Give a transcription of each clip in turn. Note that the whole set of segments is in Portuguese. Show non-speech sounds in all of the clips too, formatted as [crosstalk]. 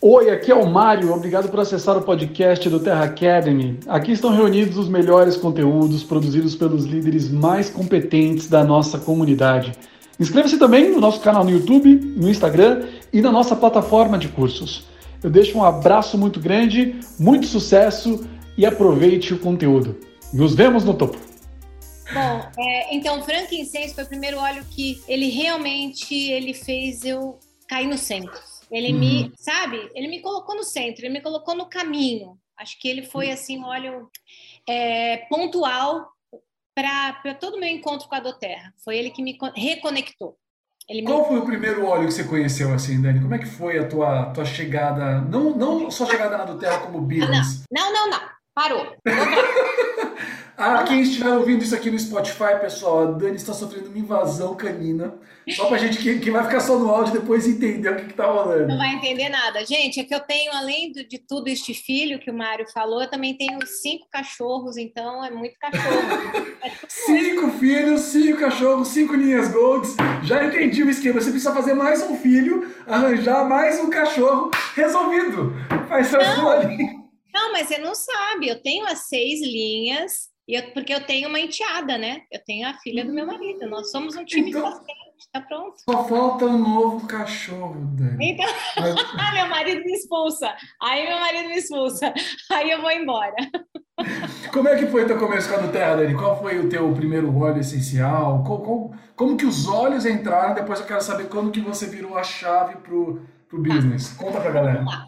Oi, aqui é o Mário. Obrigado por acessar o podcast do Terra Academy. Aqui estão reunidos os melhores conteúdos produzidos pelos líderes mais competentes da nossa comunidade. Inscreva-se também no nosso canal no YouTube, no Instagram e na nossa plataforma de cursos. Eu deixo um abraço muito grande, muito sucesso e aproveite o conteúdo. Nos vemos no topo. Bom, é, então frankincense foi o primeiro óleo que ele realmente ele fez eu cair no centro. Ele uhum. me, sabe? Ele me colocou no centro, ele me colocou no caminho. Acho que ele foi assim óleo é, pontual para todo o meu encontro com a Doterra. Foi ele que me reconectou. Ele Qual me... foi o primeiro óleo que você conheceu assim, Dani? Como é que foi a tua, tua chegada? Não, não só chegada na Doterra como business. Não, não, não. não. Parou. [laughs] Ah, quem estiver ouvindo isso aqui no Spotify, pessoal, a Dani está sofrendo uma invasão canina. Só pra gente que, que vai ficar só no áudio depois entender o que, que tá rolando. Não vai entender nada. Gente, é que eu tenho, além de tudo este filho que o Mário falou, eu também tenho cinco cachorros, então é muito cachorro. [laughs] É cinco filhos, cinco cachorros, cinco linhas golds. Já entendi o esquema. Você precisa fazer mais um filho, arranjar mais um cachorro. Resolvido. Faz sua Não, mas você não sabe. Eu tenho as seis linhas eu, porque eu tenho uma enteada, né? Eu tenho a filha do meu hum. marido. Nós somos um time então, bastante, tá pronto. Só falta um novo cachorro, Dani. Então, Mas... [laughs] meu marido me expulsa. Aí meu marido me expulsa. Aí eu vou embora. Como é que foi teu começo com a Terra, Dani? Qual foi o teu primeiro óleo essencial? Como, como, como, que os olhos entraram? Depois eu quero saber como que você virou a chave pro, pro business. Conta pra galera. Vamos lá.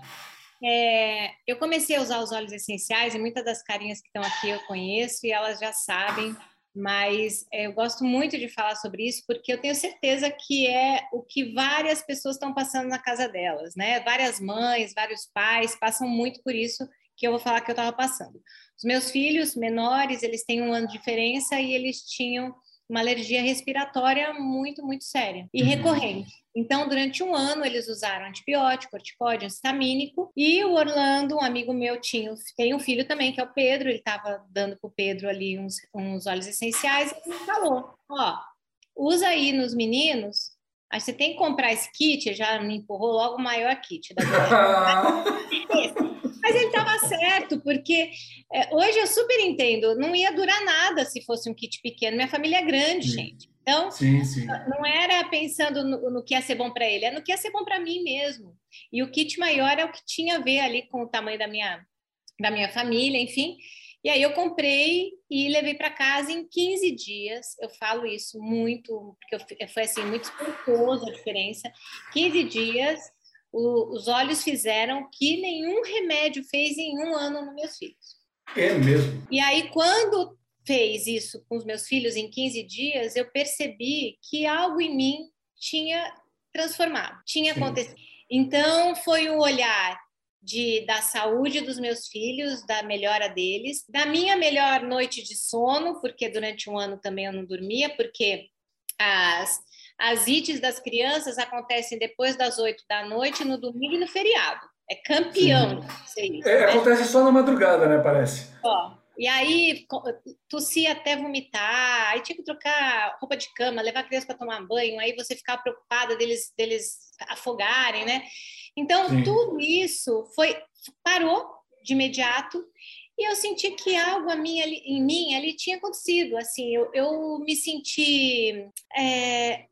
É, eu comecei a usar os óleos essenciais e muitas das carinhas que estão aqui eu conheço e elas já sabem, mas é, eu gosto muito de falar sobre isso porque eu tenho certeza que é o que várias pessoas estão passando na casa delas, né? Várias mães, vários pais passam muito por isso que eu vou falar que eu estava passando. Os meus filhos menores, eles têm um ano de diferença e eles tinham uma alergia respiratória muito, muito séria e uhum. recorrente. Então, durante um ano, eles usaram antibiótico, corticóide, histamínico, e o Orlando, um amigo meu, tinha, tem um filho também, que é o Pedro, ele estava dando para o Pedro ali uns, uns óleos essenciais, e ele falou, ó, usa aí nos meninos, aí você tem que comprar esse kit, já me empurrou logo o maior kit da [laughs] Mas ele estava certo, porque é, hoje eu super entendo, não ia durar nada se fosse um kit pequeno. Minha família é grande, sim. gente. Então, sim, sim. não era pensando no, no, que ia ser bom para ele, é no que ia ser bom para mim mesmo. E o kit maior é o que tinha a ver ali com o tamanho da minha, da minha família, enfim. E aí eu comprei e levei para casa em 15 dias. Eu falo isso muito, porque foi assim, muito espantoso a diferença. 15 dias, o, os olhos fizeram que nenhum remédio fez em um ano nos meus filhos. É mesmo. E aí, quando fez isso com os meus filhos em 15 dias, eu percebi que algo em mim tinha transformado, tinha Sim. acontecido. Então, foi o olhar de, da saúde dos meus filhos, da melhora deles, da minha melhor noite de sono, porque durante um ano também eu não dormia, porque as, as ites das crianças acontecem depois das oito da noite, no domingo e no feriado. É campeão. Isso, é, né? Acontece só na madrugada, né? Parece. Ó, e aí tossia até vomitar, aí tinha que trocar roupa de cama, levar a criança para tomar banho, aí você ficava preocupada deles, deles afogarem, né? Então, Sim. tudo isso foi parou de imediato e eu senti que algo a mim, ali, em mim ali tinha acontecido. Assim, eu, eu me senti é,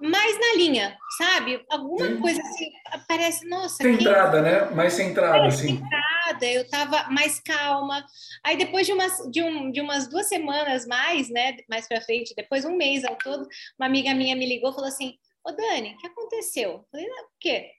mais na linha, sabe? Alguma Sim. coisa assim, parece, nossa. Centrada, quem... né? Mais centrada, é, assim. Centrada, eu tava mais calma. Aí depois de umas, de, um, de umas duas semanas mais, né? Mais pra frente, depois um mês ao todo, uma amiga minha me ligou e falou assim: Ô Dani, o que aconteceu? Eu falei, o quê?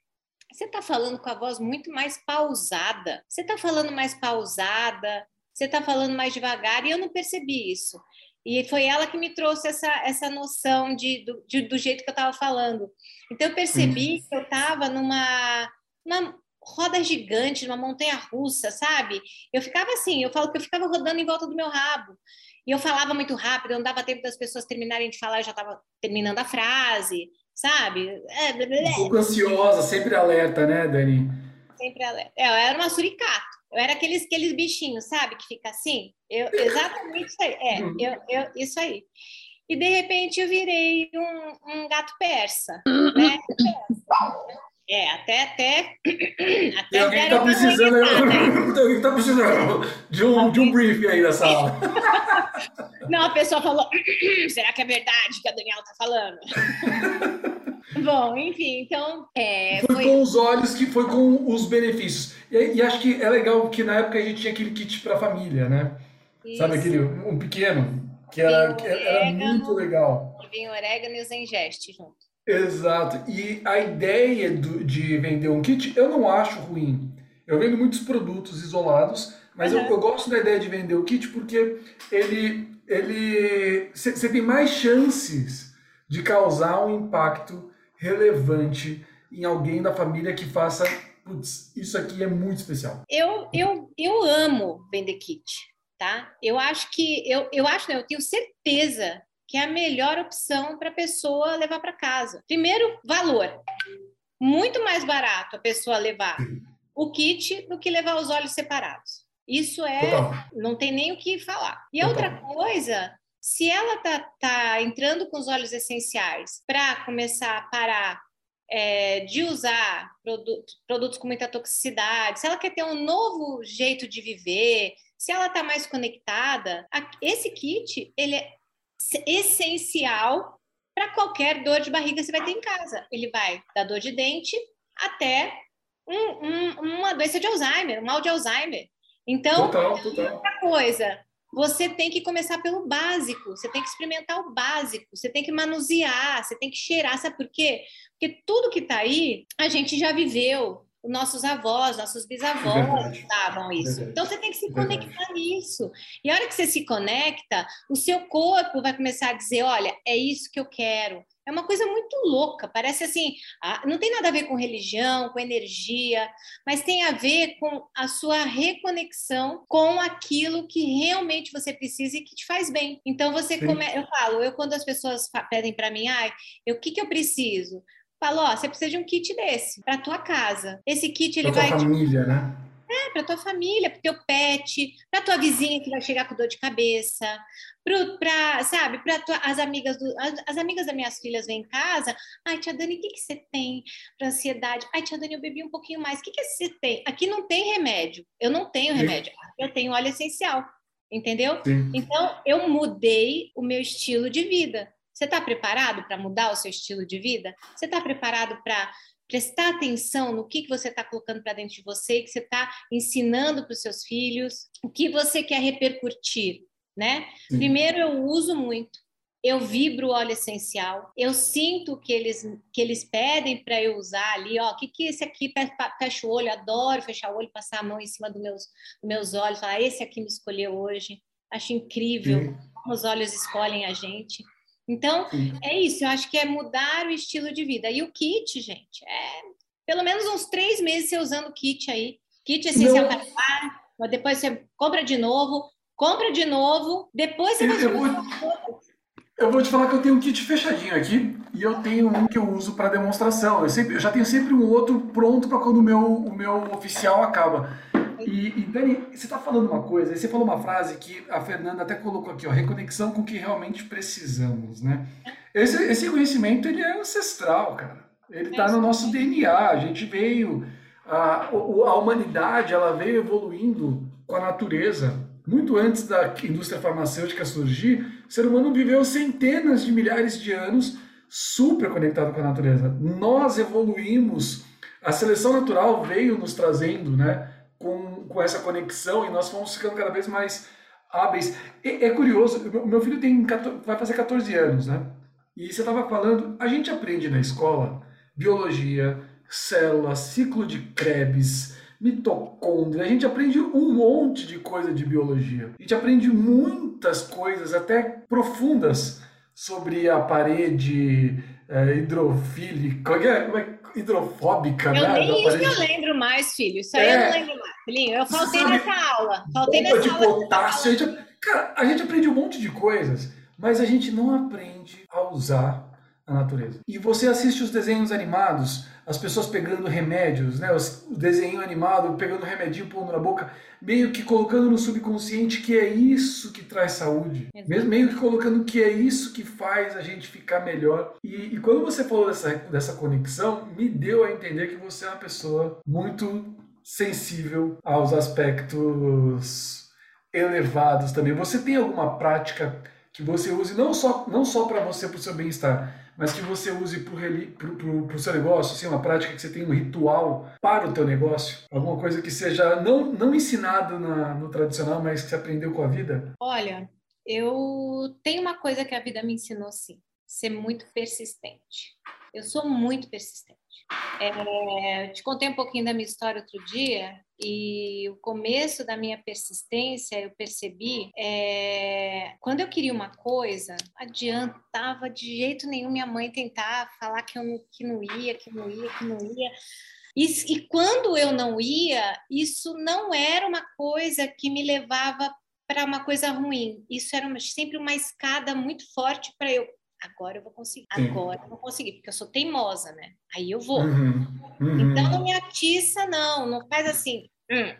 Você tá falando com a voz muito mais pausada. Você tá falando mais pausada, você tá falando mais devagar, e eu não percebi isso. E foi ela que me trouxe essa, essa noção de, do, de, do jeito que eu estava falando. Então, eu percebi que eu estava numa, numa roda gigante, numa montanha russa, sabe? Eu ficava assim, eu falo que eu ficava rodando em volta do meu rabo. E eu falava muito rápido, não dava tempo das pessoas terminarem de falar, eu já estava terminando a frase, sabe? É, um pouco ansiosa, sempre alerta, né, Dani? Sempre alerta. É, eu era uma suricata. Eu era aqueles, aqueles bichinhos, sabe? Que fica assim. Eu, exatamente isso aí. É, uhum. eu, eu, isso aí. E de repente eu virei um, um gato persa, né? É, até até até alguém está precisando, [laughs] alguém tá precisando de um, de um briefing aí na sala. [laughs] Não, a pessoa falou, [clears throat] será que é verdade que a Daniela está falando? [laughs] Bom, enfim, então. É, foi, foi, com os olhos que foi com os benefícios. E, e, acho que é legal que na época a gente tinha aquele kit para família, né? Isso. Sabe aquele um pequeno que era, que era muito legal. Vinha orégano e o zengeste junto. Exato. E a ideia do, de vender um kit eu não acho ruim. Eu vendo muitos produtos isolados, mas uhum. eu, eu, gosto da ideia de vender o kit porque ele ele você tem mais chances de causar um impacto relevante em alguém da família que faça, putz, isso aqui é muito especial. Eu, eu, eu amo vender kit, tá? Eu acho que, eu, eu acho, não, eu tenho certeza que é a melhor opção para a pessoa levar para casa. Primeiro, valor. Muito mais barato a pessoa levar o kit do que levar os olhos separados. Isso é, Total. não tem nem o que falar. E a outra coisa se ela tá, tá entrando com os óleos essenciais para começar a parar é, de usar produto, produtos com muita toxicidade, se ela quer ter um novo jeito de viver, se ela está mais conectada, esse kit ele é essencial para qualquer dor de barriga que você vai ter em casa. Ele vai da dor de dente até um, um, uma doença de Alzheimer, um mal de Alzheimer. Então, total, total. outra coisa, você tem que começar pelo básico, você tem que experimentar o básico, você tem que manusear, você tem que cheirar, sabe por quê? Porque tudo que está aí, a gente já viveu, nossos avós, nossos bisavós estavam isso. Verdade. Então você tem que se conectar Verdade. nisso. E a hora que você se conecta, o seu corpo vai começar a dizer: olha, é isso que eu quero. É uma coisa muito louca, parece assim, não tem nada a ver com religião, com energia, mas tem a ver com a sua reconexão com aquilo que realmente você precisa e que te faz bem. Então você come... eu falo, eu quando as pessoas pedem para mim, ai, o que que eu preciso? Falo, ó, você precisa de um kit desse para tua casa. Esse kit ele pra vai família, né? É, para tua família, para teu pet, para tua vizinha que vai chegar com dor de cabeça, para, sabe, para as amigas do, as, as, amigas das minhas filhas vêm em casa, ai, tia Dani, o que, que você tem para ansiedade? Ai, tia Dani, eu bebi um pouquinho mais, o que, que você tem? Aqui não tem remédio, eu não tenho remédio, eu tenho óleo essencial, entendeu? Sim. Então, eu mudei o meu estilo de vida. Você está preparado para mudar o seu estilo de vida? Você está preparado para prestar atenção no que, que você está colocando para dentro de você, que você está ensinando para os seus filhos, o que você quer repercutir, né? Sim. Primeiro, eu uso muito. Eu vibro o óleo essencial, eu sinto que eles, que eles pedem para eu usar ali, ó, o que, que esse aqui fecha o olho, adoro fechar o olho, passar a mão em cima dos meus, dos meus olhos, falar, esse aqui me escolheu hoje, acho incrível Sim. como os olhos escolhem a gente. Então, Sim. é isso, eu acho que é mudar o estilo de vida. E o kit, gente, é pelo menos uns três meses você usando o kit aí. Kit essencial para lá, depois você compra de novo, compra de novo, depois você vai eu, vou, eu vou te falar que eu tenho um kit fechadinho aqui e eu tenho um que eu uso para demonstração. Eu, sempre, eu já tenho sempre um outro pronto para quando o meu, o meu oficial acaba. E, e Dani, você está falando uma coisa, você falou uma frase que a Fernanda até colocou aqui, ó, reconexão com o que realmente precisamos, né? Esse, esse conhecimento, ele é ancestral, cara. Ele está no nosso DNA, a gente veio, a, a humanidade, ela veio evoluindo com a natureza. Muito antes da indústria farmacêutica surgir, o ser humano viveu centenas de milhares de anos super conectado com a natureza. Nós evoluímos, a seleção natural veio nos trazendo, né? Com, com essa conexão e nós fomos ficando cada vez mais hábeis. E, é curioso, meu filho tem 14, vai fazer 14 anos, né? E você estava falando, a gente aprende na escola biologia, células, ciclo de Krebs, mitocôndria, a gente aprende um monte de coisa de biologia. A gente aprende muitas coisas, até profundas, sobre a parede é, hidrofílica, é, é? Hidrofóbica, eu né? Nem isso eu lembro mais, filho. Isso aí é. eu não lembro mais. Filhinho, eu faltei Sabe, nessa aula. Faltei nessa de aula. Potássio, a gente, cara, a gente aprende um monte de coisas, mas a gente não aprende a usar a natureza. E você assiste os desenhos animados, as pessoas pegando remédios, né? O desenho animado, pegando remedinho, pondo na boca, meio que colocando no subconsciente que é isso que traz saúde. Mesmo meio que colocando que é isso que faz a gente ficar melhor. E, e quando você falou dessa, dessa conexão, me deu a entender que você é uma pessoa muito sensível aos aspectos elevados também. Você tem alguma prática que você use não só, não só para você, para o seu bem-estar, mas que você use para o seu negócio, assim, uma prática que você tem um ritual para o teu negócio? Alguma coisa que seja não, não ensinado na, no tradicional, mas que você aprendeu com a vida? Olha, eu tenho uma coisa que a vida me ensinou, sim. Ser muito persistente. Eu sou muito persistente. É, te contei um pouquinho da minha história outro dia e o começo da minha persistência eu percebi é, quando eu queria uma coisa adiantava de jeito nenhum minha mãe tentar falar que eu não, que não ia que não ia que não ia. E, e quando eu não ia isso não era uma coisa que me levava para uma coisa ruim. Isso era uma, sempre uma escada muito forte para eu agora eu vou conseguir, Sim. agora eu vou conseguir, porque eu sou teimosa, né? Aí eu vou. Uhum. Uhum. Então não me atiça, não, não faz assim. Hum.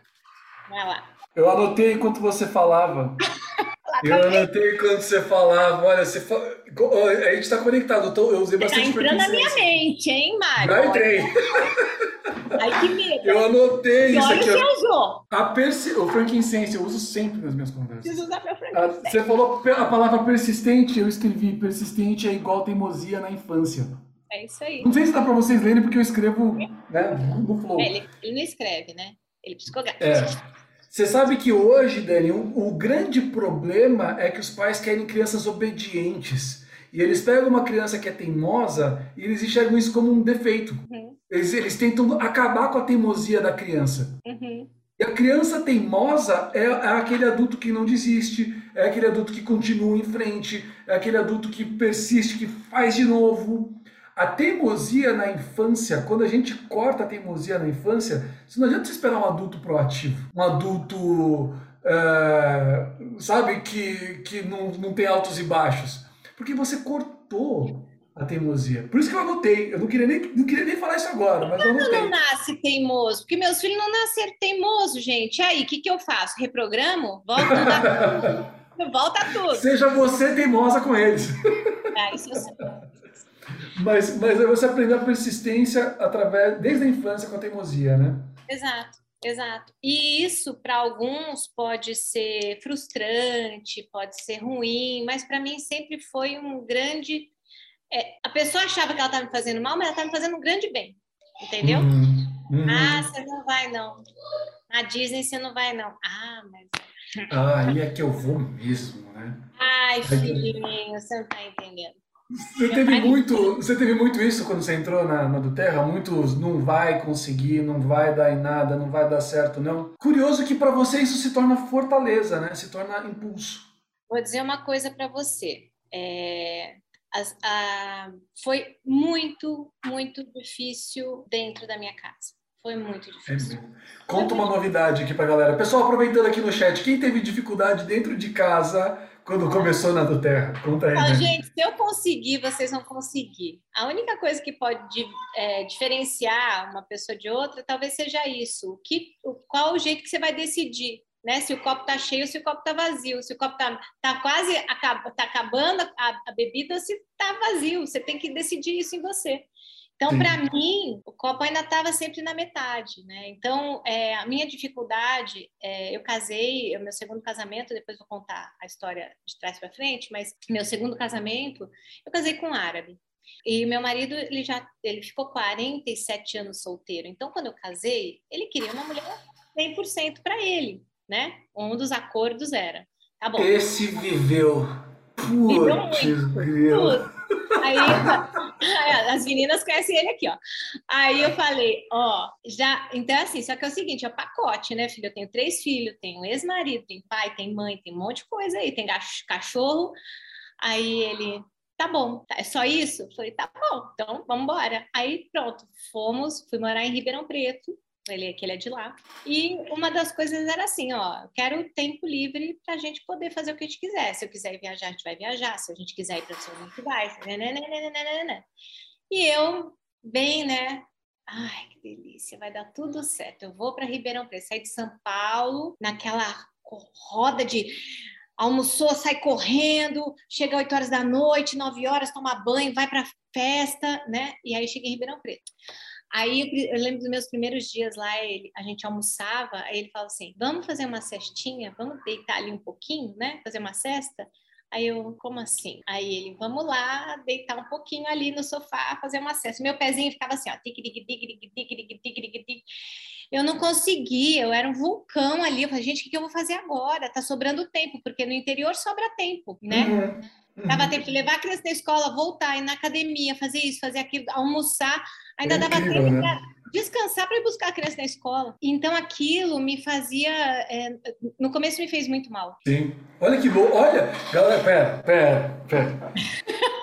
Vai lá. Eu anotei enquanto você falava. [laughs] eu anotei enquanto você falava. Olha, você fala... a gente está conectado. Eu usei tá bastante. Está entrando na minha mente, hein, Mário? Já entrei. [laughs] Ai, que medo. Eu anotei que isso aqui. Você usou? A persi... O frankincense eu uso sempre nas minhas conversas. Preciso usar meu frankincense. Você falou a palavra persistente, eu escrevi persistente é igual teimosia na infância. É isso aí. Não sei se dá para vocês lerem, porque eu escrevo né, no flow. É, ele, ele não escreve, né? Ele psicografa. É. Você sabe que hoje, Dani, o, o grande problema é que os pais querem crianças obedientes. E eles pegam uma criança que é teimosa e eles enxergam isso como um defeito. Uhum. Eles, eles tentam acabar com a teimosia da criança. Uhum. E a criança teimosa é, é, aquele adulto que não desiste, é aquele adulto que continua em frente, é aquele adulto que persiste, que faz de novo. A teimosia na infância, quando a gente corta a teimosia na infância, você não adianta esperar um adulto proativo, um adulto, é, sabe, que, que não, não tem altos e baixos. Porque você cortou a teimosia. Por isso que eu anotei. Eu não queria nem, não queria nem falar isso agora, mas eu anotei. não nasce teimoso? Porque meus filhos não nasceram teimoso, gente. Aí, o que, que eu faço? Reprogramo? Volta tudo. Volta tudo. Seja você teimosa com eles. É, isso eu sei. Mas, mas você aprendeu a persistência através, desde a infância com a teimosia, né? Exato. Exato. E isso para alguns pode ser frustrante, pode ser ruim, mas para mim sempre foi um grande. É, a pessoa achava que ela estava me fazendo mal, mas ela estava me fazendo um grande bem, entendeu? Uhum, uhum. Ah, você não vai não. Na Disney você não vai não. Ah, mas. Ah, aí é que eu vou mesmo, né? Ai, filhinho, você não está entendendo. Você teve, muito, você teve muito isso quando você entrou na, na do Terra? Muitos não vai conseguir, não vai dar em nada, não vai dar certo, não. Curioso que para você isso se torna fortaleza, né? Se torna impulso. Vou dizer uma coisa para você. É, as, a, foi muito, muito difícil dentro da minha casa. Foi muito difícil. É Conta uma novidade aqui pra galera. Pessoal, aproveitando aqui no chat, quem teve dificuldade dentro de casa quando começou na do Terra? Conta aí. Né? Gente, se eu conseguir, vocês vão conseguir. A única coisa que pode é, diferenciar uma pessoa de outra talvez seja isso. O que, qual o jeito que você vai decidir? Né? Se o copo está cheio ou se o copo está vazio. Se o copo está tá quase acaba, tá acabando a, a bebida se está vazio. Você tem que decidir isso em você. Então, para mim, o copo ainda estava sempre na metade, né? Então, é, a minha dificuldade, é, eu casei, o meu segundo casamento, depois vou contar a história de trás para frente, mas meu segundo casamento, eu casei com um árabe. E meu marido, ele já ele ficou 47 anos solteiro. Então, quando eu casei, ele queria uma mulher 100% para ele, né? Um dos acordos era, tá bom. Esse viveu. Putz, viveu. Aí, as meninas conhecem ele aqui, ó. Aí eu falei, ó, já. Então, assim, só que é o seguinte: é pacote, né, filho? Eu tenho três filhos, tenho ex-marido, tem pai, tem mãe, tem um monte de coisa aí, tem cachorro. Aí ele, tá bom, é só isso? Eu falei, tá bom, então vamos embora. Aí pronto, fomos, fui morar em Ribeirão Preto, ele, que ele é de lá. E uma das coisas era assim, ó, quero tempo livre para a gente poder fazer o que a gente quiser. Se eu quiser viajar, a gente vai viajar. Se a gente quiser ir para o a gente vai. E eu, bem, né, ai, que delícia, vai dar tudo certo. Eu vou para Ribeirão Preto, saí de São Paulo, naquela roda de almoçou, sai correndo, chega 8 horas da noite, 9 horas, toma banho, vai para festa, né? E aí cheguei em Ribeirão Preto. Aí eu lembro dos meus primeiros dias lá, ele, a gente almoçava, aí ele falou assim: vamos fazer uma cestinha, vamos deitar ali um pouquinho, né? Fazer uma cesta. Aí eu, como assim? Aí ele, vamos lá, deitar um pouquinho ali no sofá, fazer uma cesta. Meu pezinho ficava assim, ó, tic, tic, tic, tic, tic, tic, tic, tic, Eu não conseguia, eu era um vulcão ali. Eu falei, gente, o que, que eu vou fazer agora? Tá sobrando tempo, porque no interior sobra tempo, né? Uhum. Uhum. Dava tempo de levar a criança na escola, voltar, ir na academia, fazer isso, fazer aquilo, almoçar. Ainda é dava tempo né? para descansar para ir buscar a criança na escola. Então aquilo me fazia. É, no começo me fez muito mal. Sim. Olha que bom. Olha, galera, pera, pera, pera.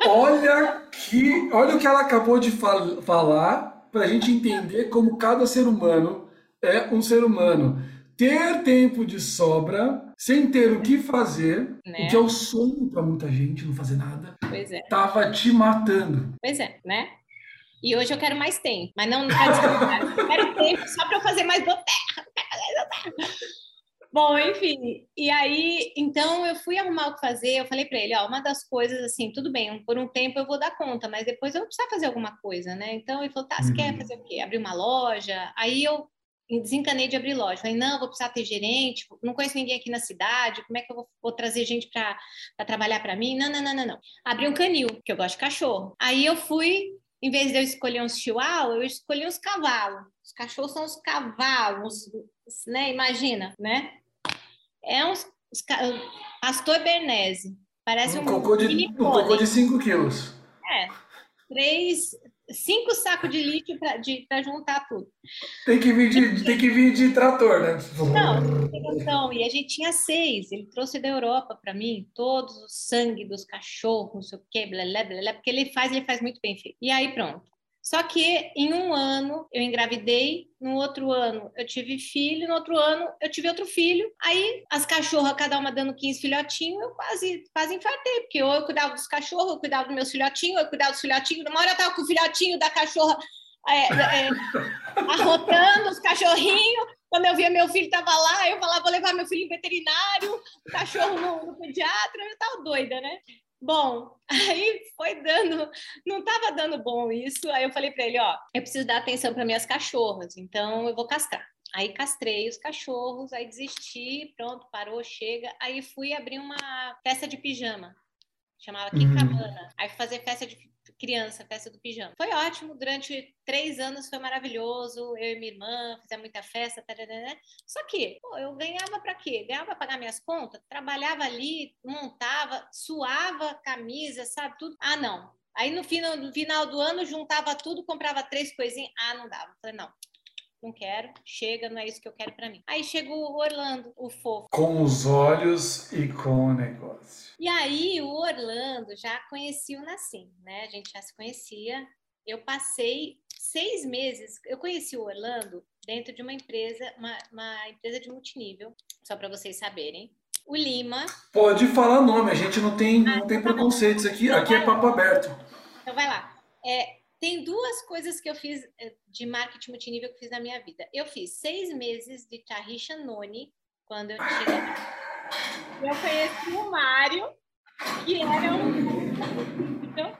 olha que. Olha o que ela acabou de fal falar para a gente entender como cada ser humano é um ser humano. Ter tempo de sobra sem ter o que fazer, né? o que é o sonho para muita gente, não fazer nada. Pois é. Tava te matando. Pois é, né? E hoje eu quero mais tempo, mas não [laughs] eu quero tempo só para eu fazer mais terra. Bom, enfim, e aí, então eu fui arrumar o que fazer, eu falei para ele, ó, uma das coisas assim, tudo bem, por um tempo eu vou dar conta, mas depois eu vou precisar fazer alguma coisa, né? Então ele falou, tá, você quer uhum. fazer o quê? Abrir uma loja? Aí eu desencanei de abrir loja. Falei, não, vou precisar ter gerente, não conheço ninguém aqui na cidade, como é que eu vou, vou trazer gente para trabalhar para mim? Não, não, não, não, não. Abri um canil, que eu gosto de cachorro. Aí eu fui em vez de eu escolher uns chihuahua, eu escolhi os cavalos. Os cachorros são os cavalos, né? Imagina, né? É uns, uns pastor Bernese. Parece um, um cocô de, um cocô de 5 quilos. É, três, cinco sacos de lixo para juntar tudo. Tem que, vir de, tem que vir de trator, né? Não, tem noção. E a gente tinha seis. Ele trouxe da Europa para mim todos o sangue dos cachorros, não sei o quê, blá, blá, blá, porque ele faz, ele faz muito bem feito. E aí pronto. Só que em um ano eu engravidei, no outro ano eu tive filho, no outro ano eu tive outro filho. Aí as cachorras, cada uma dando 15 filhotinhos, eu quase, quase infartei, porque ou eu cuidava dos cachorros, eu cuidava dos meus filhotinhos, eu cuidava dos filhotinhos. Uma hora eu tava com o filhotinho da cachorra é, é, arrotando os cachorrinhos. Quando eu via meu filho estava lá, eu falava, vou levar meu filho em veterinário, o cachorro no, no pediatra, eu tava doida, né? Bom, [laughs] aí foi dando, não estava dando bom isso. Aí eu falei para ele, ó, eu preciso dar atenção para minhas cachorras, então eu vou castrar. Aí castrei os cachorros, aí desisti, pronto, parou, chega. Aí fui abrir uma festa de pijama, chamava Kikabana. Uhum. Aí fui fazer festa de criança, festa do pijama. Foi ótimo, durante três anos foi maravilhoso, eu e minha irmã fizemos muita festa, tarará. só que pô, eu ganhava para quê? Ganhava para pagar minhas contas, trabalhava ali, montava, suava camisa, sabe, tudo. Ah, não. Aí no final, no final do ano juntava tudo, comprava três coisinhas. Ah, não dava. Falei, não, não quero, chega, não é isso que eu quero para mim. Aí chegou o Orlando, o fofo. Com os olhos e com o negócio. E aí o Orlando já conhecia o Nassim, né? A gente já se conhecia. Eu passei seis meses, eu conheci o Orlando dentro de uma empresa, uma, uma empresa de multinível, só para vocês saberem. O Lima. Pode falar nome, a gente não tem, ah, não tem tá preconceitos aqui, então aqui é papo aberto. Então vai lá. É, tem duas coisas que eu fiz eh, de marketing multinível que eu fiz na minha vida. Eu fiz seis meses de Tarisha Noni, quando eu cheguei. Eu conheci o Mário, que era um. Então...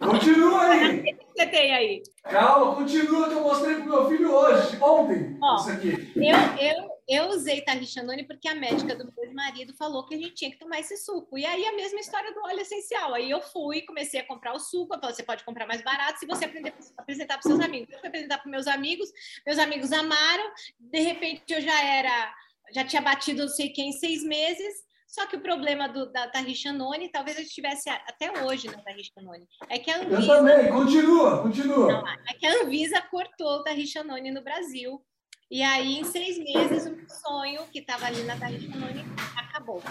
[laughs] Continua aí! O que você tem aí? Calma, continua que eu mostrei pro meu filho hoje, ontem. Ó, isso aqui. Eu, eu, eu usei Tarrichanone porque a médica do meu marido falou que a gente tinha que tomar esse suco. E aí a mesma história do óleo essencial. Aí eu fui, comecei a comprar o suco. Falei, você pode comprar mais barato se você aprender a apresentar para seus amigos. Eu fui apresentar para meus amigos, meus amigos amaram. De repente eu já era, já tinha batido não sei quem em seis meses. Só que o problema do, da Tarrichanone, talvez eu estivesse até hoje na Tarrichanone, é que a Anvisa... Eu também, continua, continua. Não, é que a Anvisa cortou o Tarrichanone no Brasil e aí, em seis meses, o sonho que estava ali na Tahiti Canone acabou.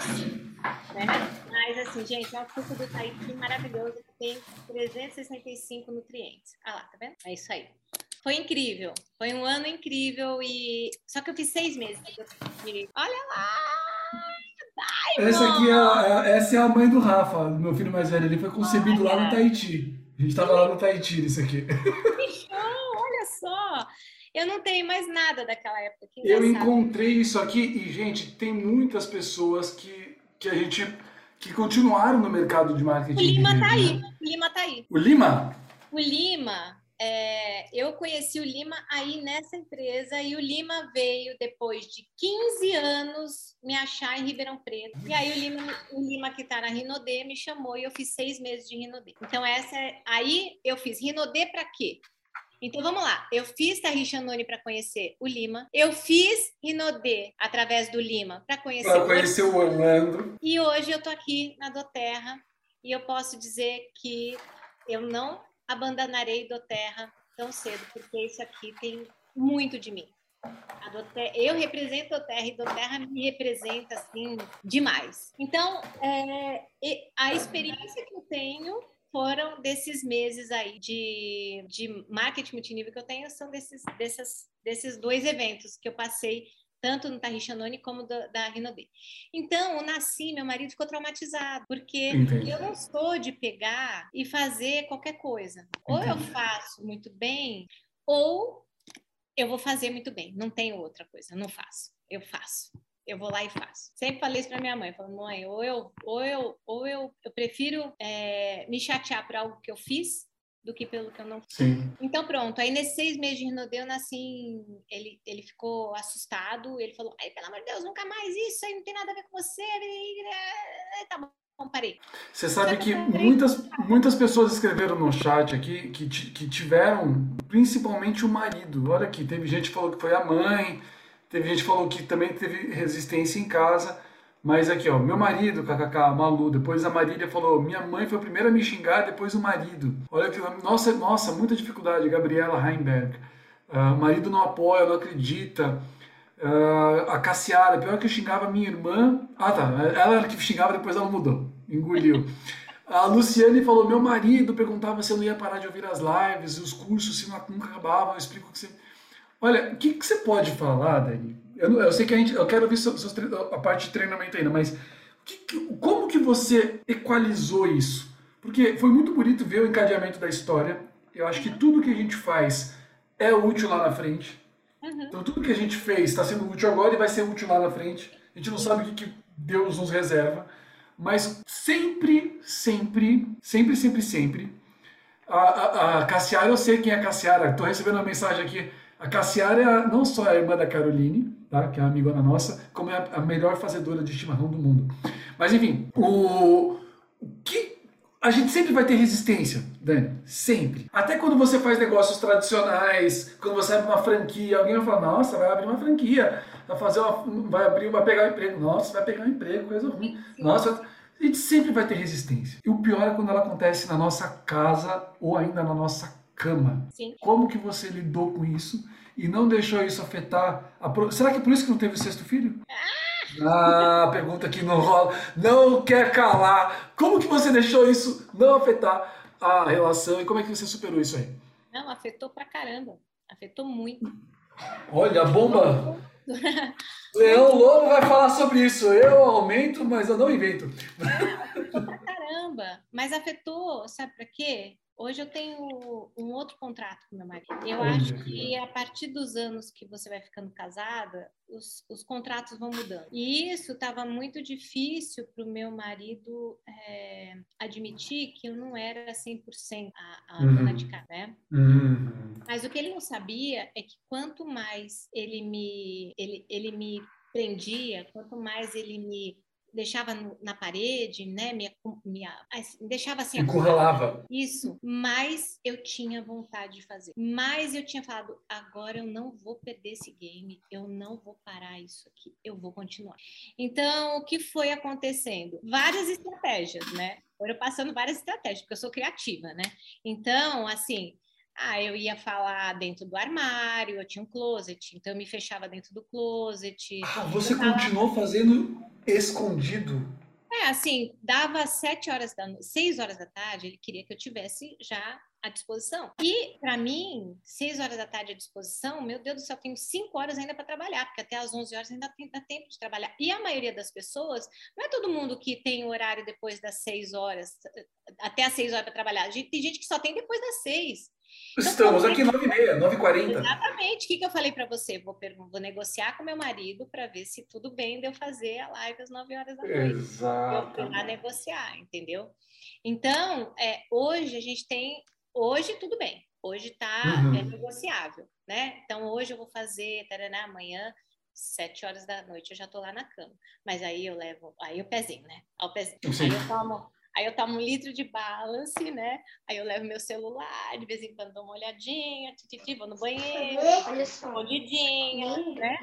Né? Mas, assim, gente, é um suco do Tahiti maravilhoso que tem 365 nutrientes. Ah lá, tá vendo? É isso aí. Foi incrível. Foi um ano incrível e... Só que eu fiz seis meses. Olha lá! essa aqui é a, é, essa é a mãe do Rafa, meu filho mais velho. Ele foi concebido Olha. lá no Tahiti. A gente estava lá no Tahiti, isso aqui. Eu não tenho mais nada daquela época. eu encontrei isso aqui e, gente, tem muitas pessoas que, que a gente que continuaram no mercado de marketing. O Lima tá aí. O Lima tá aí. O Lima? O Lima, é, eu conheci o Lima aí nessa empresa e o Lima veio depois de 15 anos me achar em Ribeirão Preto. E aí o Lima, o Lima que está na Rinodê me chamou e eu fiz seis meses de Rinodê. Então essa é, aí eu fiz Rinodê para quê? Então vamos lá. Eu fiz Tarrichanone para conhecer o Lima. Eu fiz Rinodê através do Lima para conhecer, pra conhecer o Orlando. E hoje eu tô aqui na Doterra e eu posso dizer que eu não abandonarei Doterra tão cedo, porque isso aqui tem muito de mim. Doterra, eu represento a Terra e Doterra me representa assim demais. Então, é, a experiência que eu tenho foram desses meses aí de, de marketing multinível que eu tenho, são desses, dessas, desses dois eventos que eu passei tanto no Tarrichanone como do, da Rinodê. Então, o Nasci, meu marido, ficou traumatizado, porque Entendi. eu não sou de pegar e fazer qualquer coisa. Ou Entendi. eu faço muito bem, ou eu vou fazer muito bem. Não tem outra coisa, eu não faço. Eu faço. Eu vou lá e faço. Sempre falei isso para minha mãe. Falei, mãe, ou eu, ou eu, ou eu, eu prefiro é, me chatear por algo que eu fiz do que pelo que eu não fiz. Sim. Então pronto, aí nesses seis meses de Rinodê eu nasci, ele, ele ficou assustado, ele falou, ai, pelo amor de Deus, nunca mais isso, aí não tem nada a ver com você, tá bom, parei. Você sabe que muitas, muitas pessoas escreveram no chat aqui que, que tiveram principalmente o marido. Olha aqui, teve gente que falou que foi a mãe, teve gente que falou que também teve resistência em casa. Mas aqui, ó, meu marido, kkk, Malu, depois a Marília falou, minha mãe foi a primeira a me xingar, depois o marido. Olha que, nossa, nossa, muita dificuldade, Gabriela Heimberg. Uh, marido não apoia, não acredita. Uh, a Cassiara, pior que eu xingava minha irmã. Ah, tá, ela era que xingava, depois ela mudou, engoliu. A Luciane falou, meu marido perguntava se eu não ia parar de ouvir as lives, os cursos, se nunca acabavam, eu explico que você... Olha, o que, que você pode falar, Dani, eu, eu, sei que a gente, eu quero ver a parte de treinamento ainda, mas que, como que você equalizou isso? Porque foi muito bonito ver o encadeamento da história. Eu acho que tudo que a gente faz é útil lá na frente. Uhum. Então tudo que a gente fez está sendo útil agora e vai ser útil lá na frente. A gente não sabe o que, que Deus nos reserva. Mas sempre, sempre, sempre, sempre, sempre. A, a, a Cassiara, eu sei quem é a Cassiara. Estou recebendo uma mensagem aqui. A Cassiara é não só a irmã da Caroline, tá? que é uma amigona nossa, como é a melhor fazedora de chimarrão do mundo. Mas enfim, o, o que a gente sempre vai ter resistência, Dani, sempre. Até quando você faz negócios tradicionais, quando você abre uma franquia, alguém vai falar, nossa, vai abrir uma franquia, vai fazer uma, vai abrir, vai pegar um emprego, nossa, vai pegar um emprego, coisa ruim, nossa, a gente sempre vai ter resistência. E o pior é quando ela acontece na nossa casa ou ainda na nossa cama. Sim. Como que você lidou com isso? e não deixou isso afetar a pro... Será que é por isso que não teve o sexto filho? Ah, pergunta que não rola, não quer calar. Como que você deixou isso não afetar a relação e como é que você superou isso aí? Não, afetou pra caramba. Afetou muito. Olha, a bomba. [laughs] Leão Lobo vai falar sobre isso. Eu aumento, mas eu não invento. Pra caramba. Mas afetou, sabe pra quê? Hoje eu tenho um outro contrato com meu marido. Eu acho que a partir dos anos que você vai ficando casada, os, os contratos vão mudando. E isso estava muito difícil para o meu marido é, admitir que eu não era 100% a, a uhum. dona de casa, né? Uhum. Mas o que ele não sabia é que quanto mais ele me, ele, ele me prendia, quanto mais ele me deixava no, na parede, né? Me, me, me deixava assim. Encurralava. Isso. Mas eu tinha vontade de fazer. Mas eu tinha falado, agora eu não vou perder esse game, eu não vou parar isso aqui, eu vou continuar. Então, o que foi acontecendo? Várias estratégias, né? Foram passando várias estratégias, porque eu sou criativa, né? Então, assim, ah, eu ia falar dentro do armário, eu tinha um closet, então eu me fechava dentro do closet. Ah, você continuou fazendo escondido? É, assim, dava sete horas da seis horas da tarde, ele queria que eu tivesse já à disposição. E, para mim, seis horas da tarde à disposição, meu Deus do céu, tenho cinco horas ainda para trabalhar, porque até às onze horas ainda tem, dá tempo de trabalhar. E a maioria das pessoas, não é todo mundo que tem horário depois das seis horas, até às seis horas para trabalhar. Tem gente que só tem depois das seis. Então, Estamos aqui 9h30, 9h40. Exatamente. O que, que eu falei para você? Vou, vou negociar com meu marido para ver se tudo bem de eu fazer a live às 9 horas da noite. Exato. Eu fui lá negociar, entendeu? Então, é, hoje a gente tem. Hoje tudo bem. Hoje está uhum. é negociável, né? Então, hoje eu vou fazer, taraná, amanhã sete horas da noite eu já tô lá na cama. Mas aí eu levo, aí o pezinho, né? Ao pezinho. Sim. Aí eu tomo Aí eu tomo um litro de balance, né? Aí eu levo meu celular, de vez em quando dou uma olhadinha, tititi, vou no banheiro, escondidinha, né?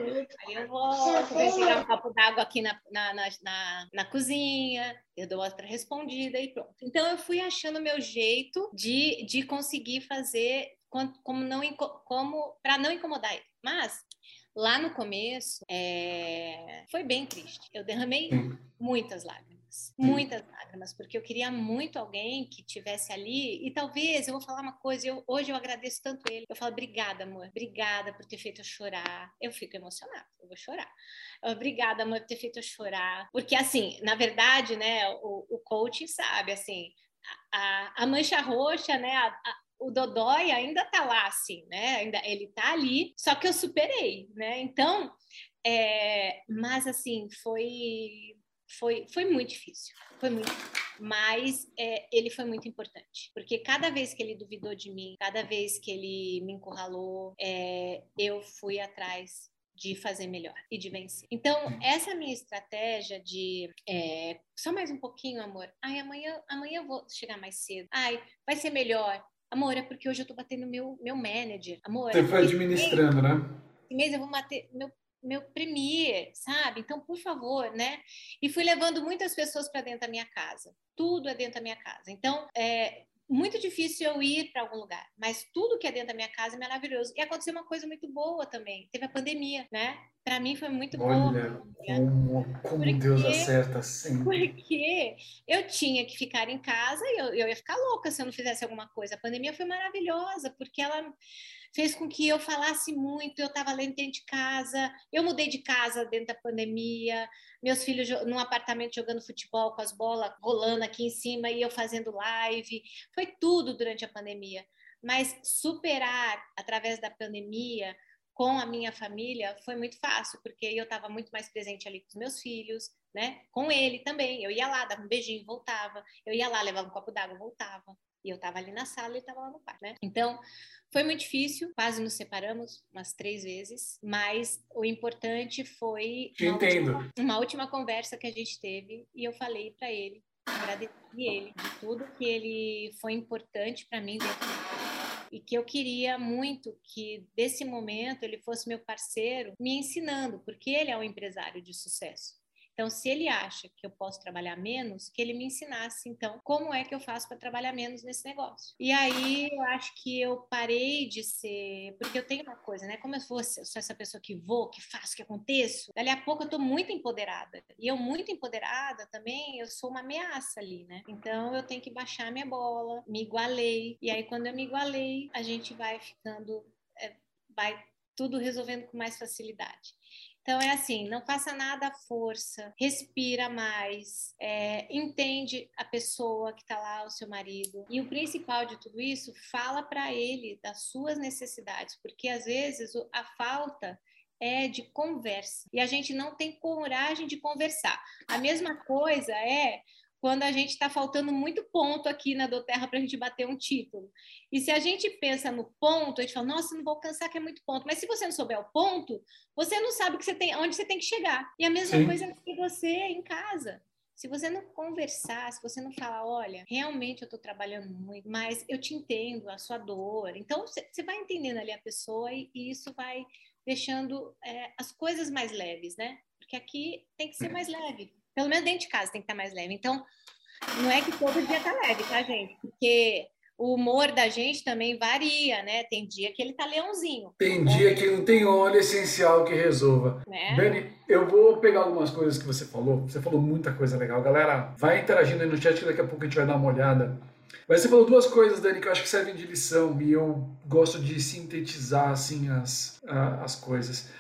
Aí eu vou, vou pegar um copo d'água aqui na, na, na, na, cozinha, eu dou outra respondida e pronto. Então eu fui achando meu jeito de, de conseguir fazer como não como para não incomodar ele. Mas lá no começo é, foi bem triste. Eu derramei muitas lágrimas lágrimas, muitas lágrimas, porque eu queria muito alguém que tivesse ali e talvez eu vou falar uma coisa, eu, hoje eu agradeço tanto ele. Eu falo obrigada, amor, obrigada por ter feito eu chorar. Eu fico emocionada, eu vou chorar. Obrigada, amor, por ter feito eu chorar, porque assim, na verdade, né, o, o coaching sabe, assim, a, a mancha roxa, né, a, a, o Dodói ainda tá lá, assim, né? Ainda, ele tá ali, só que eu superei, né? Então, é, mas assim, foi foi, foi muito difícil, foi muito mas é, ele foi muito importante, porque cada vez que ele duvidou de mim, cada vez que ele me encurralou, é, eu fui atrás de fazer melhor e de vencer. Então, essa minha estratégia de é, só mais um pouquinho, amor. Ai, amanhã, amanhã eu vou chegar mais cedo. Ai, vai ser melhor. Amor, é porque hoje eu tô batendo meu, meu manager. Amor, Você foi administrando, mês, né? Esse mês eu vou bater meu meu premier, sabe? Então, por favor, né? E fui levando muitas pessoas para dentro da minha casa. Tudo é dentro da minha casa. Então, é muito difícil eu ir para algum lugar, mas tudo que é dentro da minha casa é maravilhoso. E aconteceu uma coisa muito boa também. Teve a pandemia, né? Para mim foi muito Olha, bom. Como, como porque, Deus acerta sempre. Porque eu tinha que ficar em casa e eu, eu ia ficar louca se eu não fizesse alguma coisa. A pandemia foi maravilhosa, porque ela fez com que eu falasse muito, eu estava lendo dentro de casa, eu mudei de casa dentro da pandemia, meus filhos num apartamento jogando futebol com as bolas rolando aqui em cima e eu fazendo live, foi tudo durante a pandemia. Mas superar através da pandemia com a minha família foi muito fácil, porque eu estava muito mais presente ali com os meus filhos, né? Com ele também. Eu ia lá, dava um beijinho, voltava. Eu ia lá, levava um copo d'água, voltava. E eu estava ali na sala e ele estava lá no quarto, né? Então, foi muito difícil, quase nos separamos umas três vezes, mas o importante foi uma última, uma última, conversa que a gente teve e eu falei para ele, agradeci ele de tudo que ele foi importante para mim dentro e que eu queria muito que desse momento ele fosse meu parceiro me ensinando, porque ele é um empresário de sucesso. Então, se ele acha que eu posso trabalhar menos, que ele me ensinasse, então, como é que eu faço para trabalhar menos nesse negócio. E aí, eu acho que eu parei de ser, porque eu tenho uma coisa, né? Como eu fosse, eu sou essa pessoa que vou, que faço, que aconteço, dali a pouco eu estou muito empoderada. E eu, muito empoderada também, eu sou uma ameaça ali, né? Então, eu tenho que baixar minha bola, me igualei. E aí, quando eu me igualei, a gente vai ficando, é, vai tudo resolvendo com mais facilidade. Então é assim, não faça nada à força, respira mais, é, entende a pessoa que está lá, o seu marido. E o principal de tudo isso, fala para ele das suas necessidades, porque às vezes a falta é de conversa e a gente não tem coragem de conversar. A mesma coisa é quando a gente está faltando muito ponto aqui na Doterra para a gente bater um título. E se a gente pensa no ponto, a gente fala, nossa, não vou alcançar que é muito ponto. Mas se você não souber o ponto, você não sabe que você tem, onde você tem que chegar. E a mesma Sim. coisa que você em casa. Se você não conversar, se você não falar, olha, realmente eu estou trabalhando muito, mas eu te entendo, a sua dor. Então, você vai entendendo ali a pessoa e, e isso vai deixando é, as coisas mais leves, né? Porque aqui tem que ser mais leve. Pelo menos dentro de casa tem que estar mais leve. Então, não é que todo dia tá leve, tá, gente? Porque o humor da gente também varia, né? Tem dia que ele tá leãozinho. Tem dia que não tem óleo essencial que resolva. Né? Dani, eu vou pegar algumas coisas que você falou. Você falou muita coisa legal. Galera, vai interagindo aí no chat que daqui a pouco a gente vai dar uma olhada. Mas você falou duas coisas, Dani, que eu acho que servem de lição e eu gosto de sintetizar assim as, as coisas.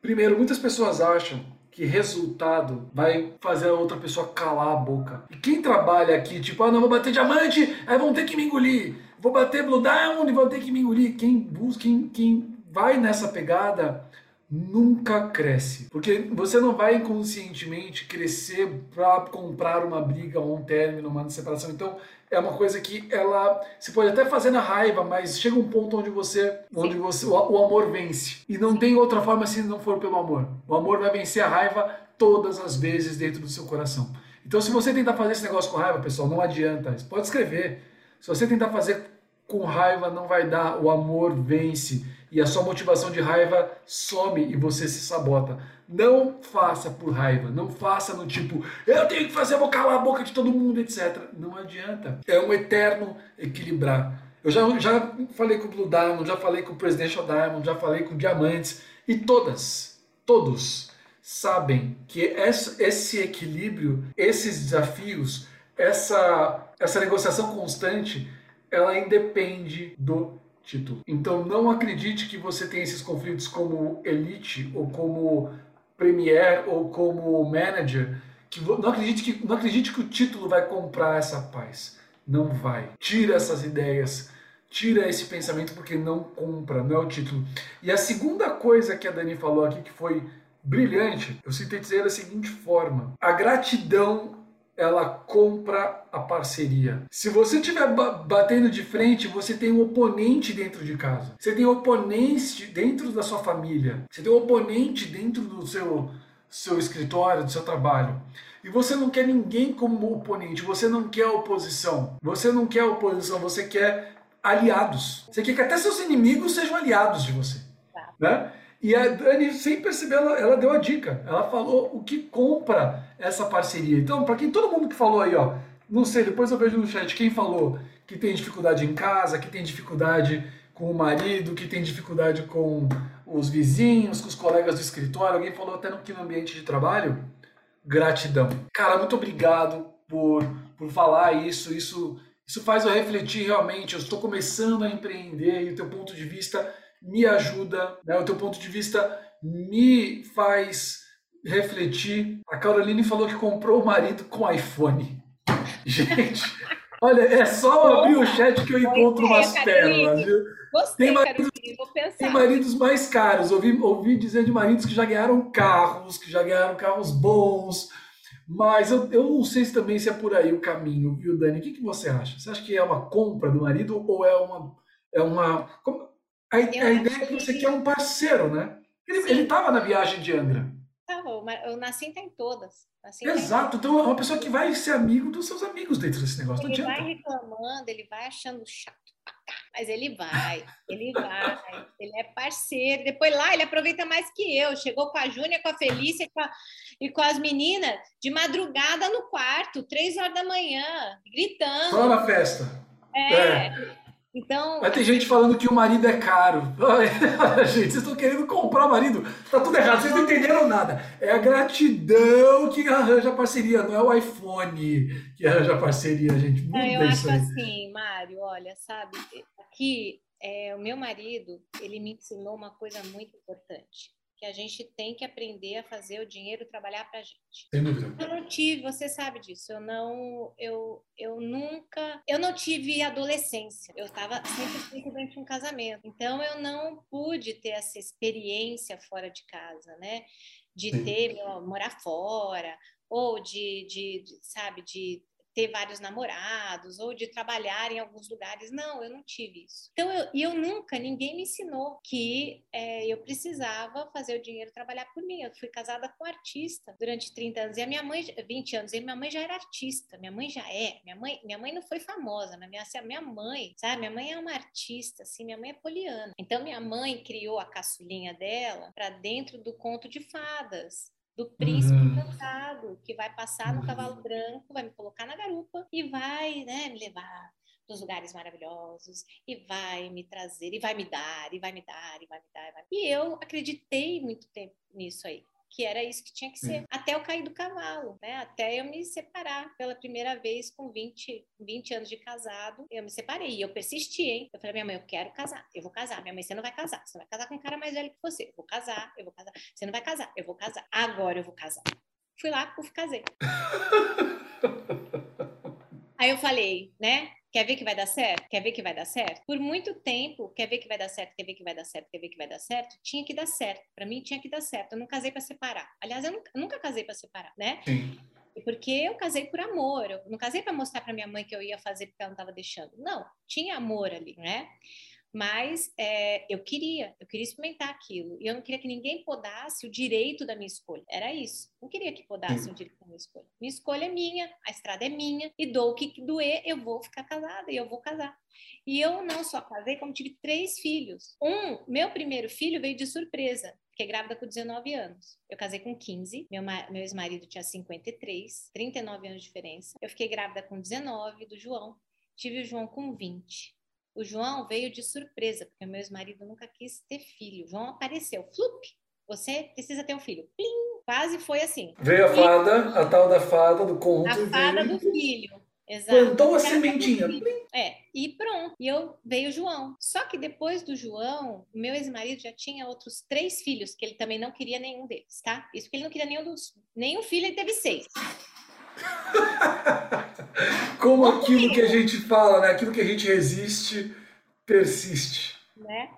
Primeiro, muitas pessoas acham que resultado vai fazer a outra pessoa calar a boca. E quem trabalha aqui, tipo, ah, não vou bater diamante, aí vão ter que me engolir. vou bater Blue Diamond e vou ter que me engolir. Quem busca, quem, quem vai nessa pegada nunca cresce. Porque você não vai inconscientemente crescer para comprar uma briga ou um término, uma separação. Então, é uma coisa que ela se pode até fazer na raiva, mas chega um ponto onde você, onde você o, o, amor vence. E não tem outra forma se não for pelo amor. O amor vai vencer a raiva todas as vezes dentro do seu coração. Então, se você tentar fazer esse negócio com raiva, pessoal, não adianta. Você pode escrever. Se você tentar fazer com raiva, não vai dar. O amor vence e a sua motivação de raiva some e você se sabota. Não faça por raiva, não faça no tipo, eu tenho que fazer, vou calar a boca de todo mundo, etc. Não adianta. É um eterno equilibrar. Eu já, já falei com o Blue Diamond, já falei com o Presidential Diamond, já falei com Diamantes, e todas, todos sabem que esse equilíbrio, esses desafios, essa, essa negociação constante, ela independe do título. Então não acredite que você tem esses conflitos como elite ou como premier ou como manager. Que não acredite que não acredite que o título vai comprar essa paz. Não vai. Tira essas ideias. Tira esse pensamento porque não compra, não é o título. E a segunda coisa que a Dani falou aqui que foi brilhante, eu sintetizei da seguinte forma: a gratidão ela compra a parceria. Se você estiver batendo de frente, você tem um oponente dentro de casa. Você tem um oponente dentro da sua família. Você tem um oponente dentro do seu, seu escritório, do seu trabalho. E você não quer ninguém como oponente, você não quer oposição. Você não quer oposição, você quer aliados. Você quer que até seus inimigos sejam aliados de você. Tá. Né? E a Dani, sem perceber, ela, ela deu a dica. Ela falou o que compra essa parceria. Então, para quem todo mundo que falou aí, ó, não sei, depois eu vejo no chat quem falou que tem dificuldade em casa, que tem dificuldade com o marido, que tem dificuldade com os vizinhos, com os colegas do escritório, alguém falou até no, que no ambiente de trabalho. Gratidão. Cara, muito obrigado por, por falar isso. Isso isso faz eu refletir realmente. Eu estou começando a empreender e o teu ponto de vista me ajuda, né? o teu ponto de vista me faz refletir. A Caroline falou que comprou o marido com iPhone. [laughs] Gente, olha, é só abrir o chat que eu encontro umas pérolas. Viu? Gostei, tem, maridos, tem maridos mais caros. Ouvi, ouvi dizer de maridos que já ganharam carros, que já ganharam carros bons. Mas eu, eu não sei se também se é por aí o caminho, viu, Dani? O que, que você acha? Você acha que é uma compra do marido ou é uma. É uma como, a, a ideia é que você quer um parceiro, né? Ele estava na viagem de Angra. Tava, o Nassim está em todas. Nassim Exato, então é uma pessoa que vai ser amigo dos seus amigos dentro desse negócio. Ele vai reclamando, ele vai achando chato mas ele vai, ele vai, ele é parceiro. Depois lá ele aproveita mais que eu. Chegou com a Júnia, com a Felícia com a, e com as meninas de madrugada no quarto, três horas da manhã, gritando. Só na festa. É. é. Então. Mas tem gente falando que o marido é caro. [laughs] [laughs] gente, vocês estão querendo comprar o marido. Tá tudo errado, vocês não entenderam nada. É a gratidão que arranja a parceria, não é o iPhone que arranja a parceria, gente. Muito não, eu acho assim, Mário, olha, sabe, aqui é, o meu marido, ele me ensinou uma coisa muito importante que a gente tem que aprender a fazer o dinheiro trabalhar para a gente. Sem dúvida. Eu não tive, você sabe disso. Eu não, eu, eu nunca, eu não tive adolescência. Eu estava sempre durante um casamento. Então eu não pude ter essa experiência fora de casa, né? De Sim. ter morar fora ou de, de, de sabe, de ter vários namorados ou de trabalhar em alguns lugares. Não, eu não tive isso. Então, eu, eu nunca, ninguém me ensinou que é, eu precisava fazer o dinheiro trabalhar por mim. Eu fui casada com um artista durante 30 anos e a minha mãe, 20 anos, e minha mãe já era artista. Minha mãe já é. Minha mãe, minha mãe não foi famosa, mas minha, assim, minha mãe, sabe? Minha mãe é uma artista, assim, minha mãe é poliana. Então, minha mãe criou a caçulinha dela para dentro do conto de fadas do príncipe uhum. encantado, que vai passar no uhum. cavalo branco, vai me colocar na garupa e vai né, me levar para os lugares maravilhosos e vai me trazer, e vai me dar, e vai me dar, e vai me dar. E, vai... e eu acreditei muito tempo nisso aí que era isso que tinha que ser, até eu cair do cavalo, né? Até eu me separar pela primeira vez com 20, 20 anos de casado, eu me separei. E eu persisti, hein? Eu falei, minha mãe, eu quero casar, eu vou casar. Minha mãe, você não vai casar, você vai casar com um cara mais velho que você. Eu vou casar, eu vou casar. Você não vai casar, eu vou casar. Agora eu vou casar. Fui lá, puf, casei. [laughs] Aí eu falei, né? Quer ver que vai dar certo? Quer ver que vai dar certo? Por muito tempo, quer ver que vai dar certo, quer ver que vai dar certo, quer ver que vai dar certo, tinha que dar certo. Para mim tinha que dar certo. Eu não casei para separar. Aliás, eu nunca, nunca casei para separar, né? Sim. Porque eu casei por amor. Eu não casei para mostrar para minha mãe que eu ia fazer porque ela não estava deixando. Não, tinha amor ali, né? Mas é, eu queria, eu queria experimentar aquilo. E eu não queria que ninguém podasse o direito da minha escolha. Era isso. Não queria que podasse o direito da minha escolha. Minha escolha é minha, a estrada é minha, e dou o que doer, eu vou ficar casada e eu vou casar. E eu não só casei, como tive três filhos. Um, meu primeiro filho veio de surpresa. Fiquei grávida com 19 anos. Eu casei com 15, meu, meu ex-marido tinha 53, 39 anos de diferença. Eu fiquei grávida com 19 do João. Tive o João com 20. O João veio de surpresa, porque meu ex-marido nunca quis ter filho. O João apareceu, flup, você precisa ter um filho. Plim, quase foi assim. Veio a fada, a tal da fada do conto. A fada do filho. Exato. Plantou a sementinha. É, e pronto. E eu veio o João. Só que depois do João, meu ex-marido já tinha outros três filhos, que ele também não queria nenhum deles, tá? Isso porque ele não queria nenhum dos. Nenhum filho, ele teve seis. [laughs] Como aquilo que a gente fala, né? Aquilo que a gente resiste, persiste. Né?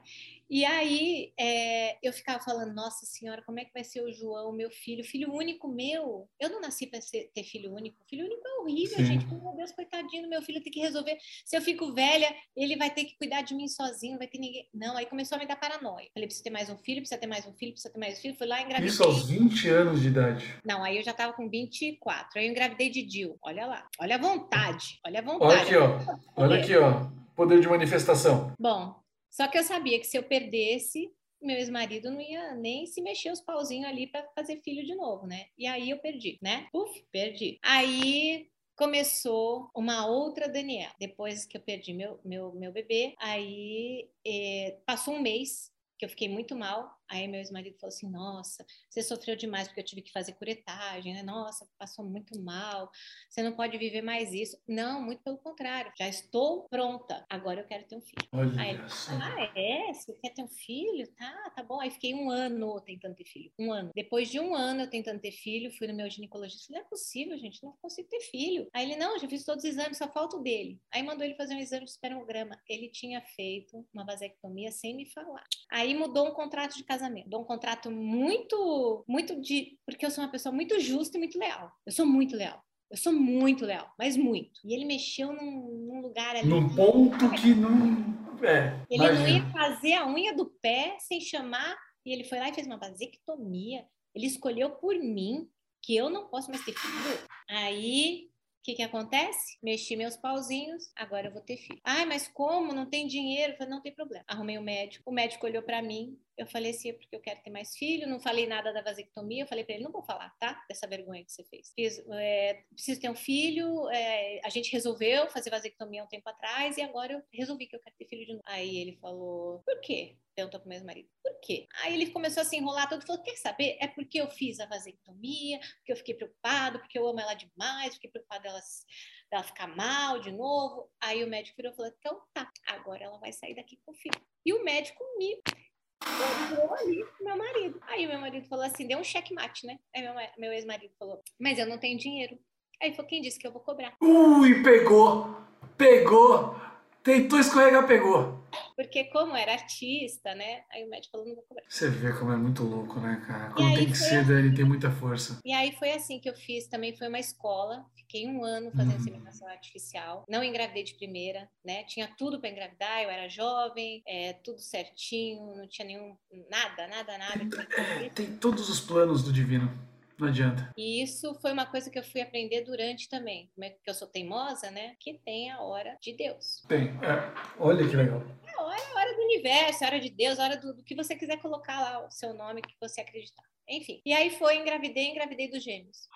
E aí é, eu ficava falando, nossa senhora, como é que vai ser o João, meu filho, filho único meu? Eu não nasci para ter filho único. Filho único é horrível, Sim. gente. Meu Deus, coitadinho, meu filho tem que resolver. Se eu fico velha, ele vai ter que cuidar de mim sozinho, vai ter ninguém. Não, aí começou a me dar paranoia. Falei, precisa ter mais um filho, precisa ter mais um filho, precisa ter mais um filho. Fui lá e engravidei. Isso aos 20 anos de idade. Não, aí eu já tava com 24. Aí eu engravidei de Dil. Olha lá. Olha a vontade. Olha a vontade. Olha aqui, ó. Olha aqui, ó. Poder de manifestação. Bom, só que eu sabia que se eu perdesse, meu ex-marido não ia nem se mexer os pauzinhos ali para fazer filho de novo, né? E aí eu perdi, né? Uf, perdi. Aí começou uma outra Daniela. Depois que eu perdi meu, meu, meu bebê, aí eh, passou um mês que eu fiquei muito mal. Aí meu ex-marido falou assim: Nossa, você sofreu demais porque eu tive que fazer curetagem, né? Nossa, passou muito mal, você não pode viver mais isso. Não, muito pelo contrário, já estou pronta, agora eu quero ter um filho. Olha Aí ele Ah, é? Você quer ter um filho? Tá, tá bom. Aí fiquei um ano tentando ter filho. Um ano. Depois de um ano eu tentando ter filho, fui no meu ginecologista. Não é possível, gente, não consigo ter filho. Aí ele, não, já fiz todos os exames, só falta o dele. Aí mandou ele fazer um exame de espermograma. Ele tinha feito uma vasectomia sem me falar. Aí mudou um contrato de casamento casamento. Dou um contrato muito, muito de. Porque eu sou uma pessoa muito justa e muito leal. Eu sou muito leal. Eu sou muito leal, mas muito. E ele mexeu num, num lugar ali. Num ponto que não. É, ele imagina. não ia fazer a unha do pé sem chamar. E ele foi lá e fez uma vasectomia. Ele escolheu por mim que eu não posso mais ter filho. Aí que, que acontece? Mexi meus pauzinhos, agora eu vou ter filho. Ai, mas como? Não tem dinheiro? Eu falei, não tem problema. Arrumei o um médico, o médico olhou para mim, eu falei assim, é porque eu quero ter mais filho, não falei nada da vasectomia, eu falei para ele, não vou falar, tá? Dessa vergonha que você fez. Fiz, é, preciso ter um filho, é, a gente resolveu fazer vasectomia um tempo atrás e agora eu resolvi que eu quero ter filho de novo. Aí ele falou, por quê? Perguntou pro meu marido, por quê? Aí ele começou a se enrolar todo falou, quer saber? É porque eu fiz a vasectomia, porque eu fiquei preocupado, porque eu amo ela demais, fiquei preocupado dela, dela ficar mal de novo. Aí o médico virou e falou, então tá, agora ela vai sair daqui com o filho. E o médico me meu marido. Aí meu marido falou assim, deu um checkmate, né? Aí meu, meu ex-marido falou, mas eu não tenho dinheiro. Aí falou, quem disse que eu vou cobrar? Ui, pegou! Pegou! Tentou escorregar, pegou. Porque como era artista, né? Aí o médico falou, não vou cobrar. Você vê como é muito louco, né, cara? Quando tem que ser, assim. ele tem muita força. E aí foi assim que eu fiz, também foi uma escola. Fiquei um ano fazendo uhum. inseminação artificial. Não engravidei de primeira, né? Tinha tudo para engravidar, eu era jovem, é, tudo certinho, não tinha nenhum... Nada, nada, nada. Tem, é, tem todos os planos do divino. Não adianta. E isso foi uma coisa que eu fui aprender durante também. Como é que eu sou teimosa, né? Que tem a hora de Deus. Tem. É. Olha que legal. É a hora, a hora do universo, a hora de Deus, a hora do, do que você quiser colocar lá o seu nome, que você acreditar. Enfim. E aí foi, engravidei, engravidei dos gêmeos.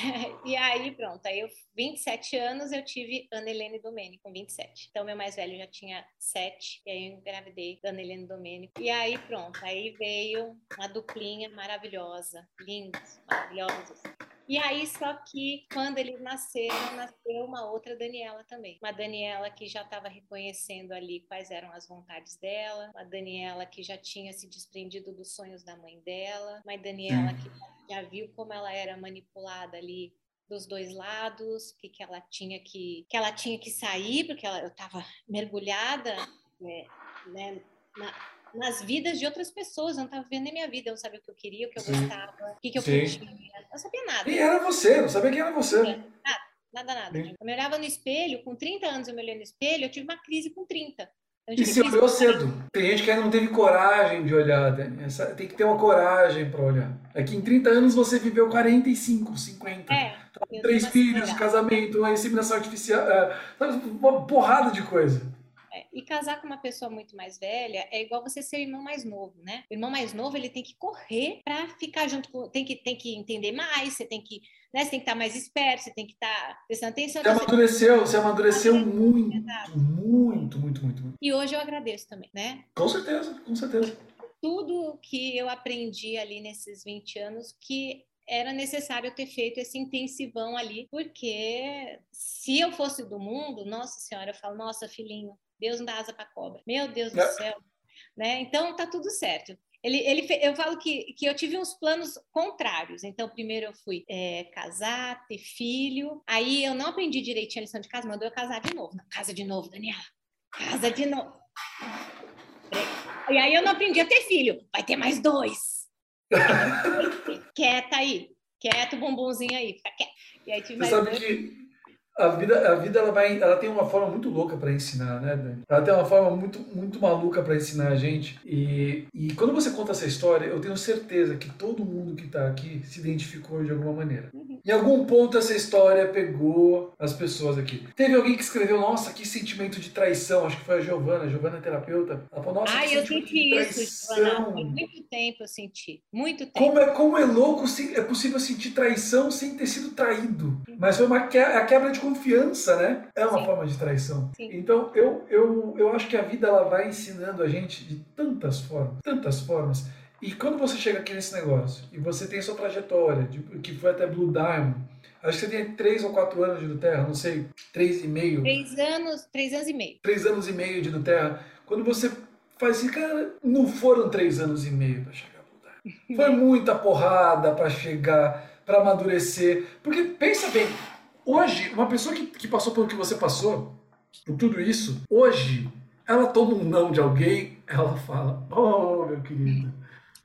[laughs] e aí, pronto, aí eu, 27 anos, eu tive Ana Helene Domênico, com 27. Então, meu mais velho já tinha 7, e aí eu engravidei da Ana Helene Domênico. E aí, pronto, aí veio uma duplinha maravilhosa, lindos, maravilhosos. E aí, só que quando eles nasceram, nasceu uma outra Daniela também. Uma Daniela que já estava reconhecendo ali quais eram as vontades dela, uma Daniela que já tinha se desprendido dos sonhos da mãe dela, uma Daniela que já viu como ela era manipulada ali dos dois lados, que, que ela tinha que que ela tinha que sair porque ela, eu estava mergulhada né, né, na, nas vidas de outras pessoas. Eu não estava vivendo nem minha vida. Eu não sabia o que eu queria, o que eu Sim. gostava, o que, que eu Sim. podia. Eu não sabia nada. Quem era você? Não sabia quem era você. Nada, nada, nada. Eu me olhava no espelho, com 30 anos eu me olhei no espelho, eu tive uma crise com 30. E se olhou cedo. Tem gente que ainda não teve coragem de olhar. Tem que ter uma coragem para olhar. É que em 30 anos você viveu 45, 50. É, três filhos, casamento, uma inseminação artificial, é, uma porrada de coisa. E casar com uma pessoa muito mais velha é igual você ser o irmão mais novo, né? O irmão mais novo ele tem que correr para ficar junto com, tem que tem que entender mais, você tem que, né? Você tem que estar mais esperto, você tem que estar prestando atenção. Você amadureceu, você amadureceu muito, muito, muito, muito, muito. E hoje eu agradeço também, né? Com certeza, com certeza. Tudo que eu aprendi ali nesses 20 anos que era necessário ter feito esse intensivão ali, porque se eu fosse do mundo, nossa senhora, eu falo, nossa, filhinho, Deus não dá asa para cobra. Meu Deus do céu. Né? Então tá tudo certo. Ele, ele, eu falo que, que eu tive uns planos contrários. Então, primeiro eu fui é, casar, ter filho. Aí eu não aprendi direitinho a lição de casa, mandou eu casar de novo. Não, casa de novo, Daniela. Casa de novo. E aí eu não aprendi a ter filho. Vai ter mais dois. [laughs] Quieta aí. Quieto, bumbumzinho aí. Fica quieto. E aí tive Você mais sabe dois. que a vida, a vida ela vai, ela tem uma forma muito louca para ensinar, né, Dani? Ela tem uma forma muito, muito maluca para ensinar a gente. E, e quando você conta essa história, eu tenho certeza que todo mundo que está aqui se identificou de alguma maneira. Uhum. Em algum ponto essa história pegou as pessoas aqui. Teve alguém que escreveu, nossa, que sentimento de traição. Acho que foi a Giovana, a Giovana é terapeuta. Ela falou, nossa, ah, que eu senti isso, Giovana. muito tempo eu senti. Muito tempo. Como é, como é louco, é possível sentir traição sem ter sido traído. Mas foi uma que, a quebra de confiança, né? É uma Sim. forma de traição. Sim. Então, eu, eu, eu acho que a vida ela vai ensinando a gente de tantas formas, tantas formas. E quando você chega aqui nesse negócio e você tem sua trajetória, de, que foi até Blue Diamond, acho que você tem três ou quatro anos de Duterra, não sei, três e meio. Três anos, três anos e meio. Três anos e meio de Duterra. Quando você faz assim, cara, não foram três anos e meio para chegar a Blue Diamond. Foi [laughs] muita porrada para chegar, para amadurecer. Porque pensa bem, Hoje, uma pessoa que, que passou pelo que você passou, por tudo isso, hoje, ela toma um não de alguém, ela fala: Oh, meu querido,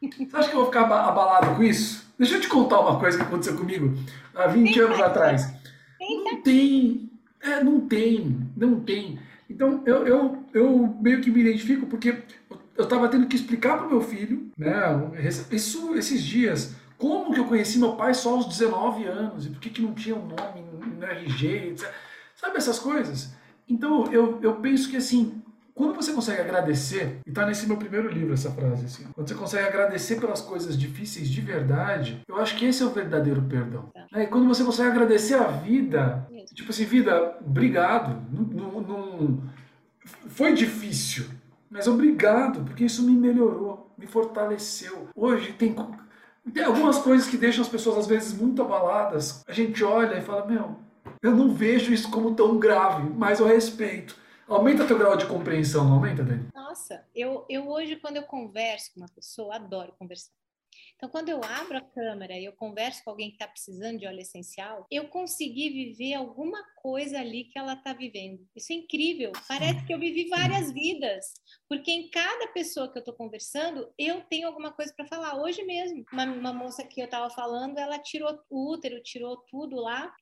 você acha que eu vou ficar abalado com isso? Deixa eu te contar uma coisa que aconteceu comigo há 20 anos atrás. Não tem, é, não tem, não tem. Então, eu, eu, eu meio que me identifico porque eu estava tendo que explicar para o meu filho, né, isso, esses dias, como que eu conheci meu pai só aos 19 anos? E por que, que não tinha um nome no RG? Etc. Sabe essas coisas? Então eu, eu penso que assim, quando você consegue agradecer, e está nesse meu primeiro livro essa frase, assim, quando você consegue agradecer pelas coisas difíceis de verdade, eu acho que esse é o verdadeiro perdão. É. E quando você consegue agradecer a vida, tipo assim, vida, obrigado. Não, não, foi difícil, mas obrigado, porque isso me melhorou, me fortaleceu. Hoje tem tem algumas coisas que deixam as pessoas às vezes muito abaladas. A gente olha e fala: Meu, eu não vejo isso como tão grave, mas eu respeito. Aumenta teu grau de compreensão, não aumenta, Dani? Nossa, eu, eu hoje, quando eu converso com uma pessoa, adoro conversar. Então, quando eu abro a câmera e eu converso com alguém que está precisando de óleo essencial, eu consegui viver alguma coisa ali que ela está vivendo. Isso é incrível. Parece que eu vivi várias vidas, porque em cada pessoa que eu estou conversando, eu tenho alguma coisa para falar. Hoje mesmo, uma, uma moça que eu estava falando, ela tirou o útero, tirou tudo lá.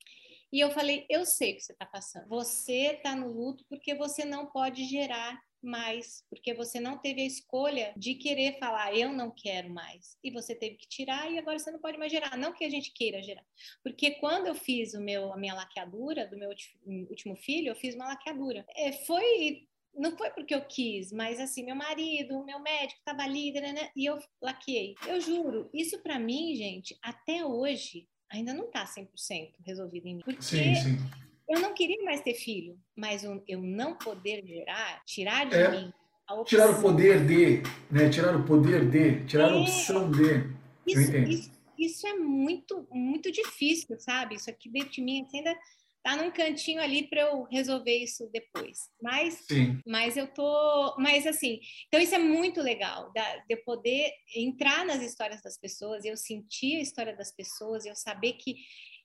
E eu falei, eu sei o que você está passando. Você está no luto porque você não pode gerar mais, porque você não teve a escolha de querer falar, eu não quero mais. E você teve que tirar e agora você não pode mais gerar. Não que a gente queira gerar. Porque quando eu fiz o meu, a minha laqueadura do meu último filho, eu fiz uma laqueadura. É, foi não foi porque eu quis, mas assim, meu marido, meu médico estava ali, né, né, e eu laqueei. Eu juro, isso para mim, gente, até hoje ainda não está 100% resolvido em mim. Porque sim, sim. Eu não queria mais ter filho, mas eu não poder gerar, tirar de é, mim a opção. Tirar o poder de, né? Tirar o poder de, tirar é, a opção de. Isso, isso, isso, é muito, muito difícil, sabe? Isso aqui dentro de mim assim, ainda tá num cantinho ali para eu resolver isso depois. Mas, Sim. mas eu tô, mas assim, então isso é muito legal, da, de eu poder entrar nas histórias das pessoas, eu sentir a história das pessoas, eu saber que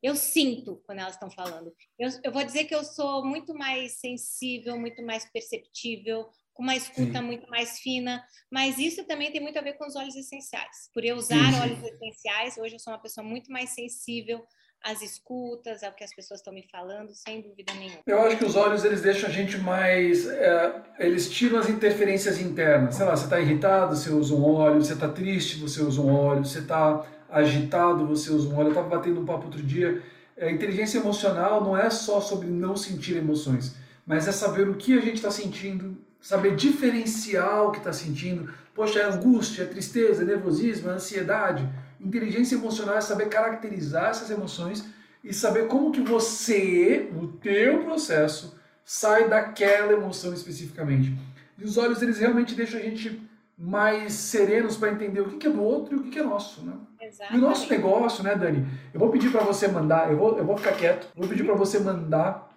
Eu sinto quando elas estão falando. Eu, eu vou dizer que eu sou muito mais sensível, muito mais perceptível, com uma escuta sim. muito mais fina, mas isso também tem muito a ver com os óleos essenciais. Por eu usar sim, óleos essenciais, hoje eu sou uma pessoa muito mais sensível às escutas, ao que as pessoas estão me falando, sem dúvida nenhuma. Eu acho que os olhos eles deixam a gente mais, é, eles tiram as interferências internas. Sei lá, você está irritado, você usa um óleo, você está triste, você usa um óleo, você está agitado, você usa um óleo. Eu estava batendo um papo outro dia. É, inteligência emocional não é só sobre não sentir emoções, mas é saber o que a gente está sentindo, saber diferenciar o que está sentindo. Poxa, é angústia, é tristeza, é nervosismo, é ansiedade. Inteligência emocional é saber caracterizar essas emoções e saber como que você, no teu processo, sai daquela emoção especificamente. E os olhos, eles realmente deixam a gente mais serenos para entender o que é do outro e o que é nosso, né? Exatamente. E o nosso negócio, né, Dani? Eu vou pedir para você mandar, eu vou, eu vou ficar quieto, vou pedir para você mandar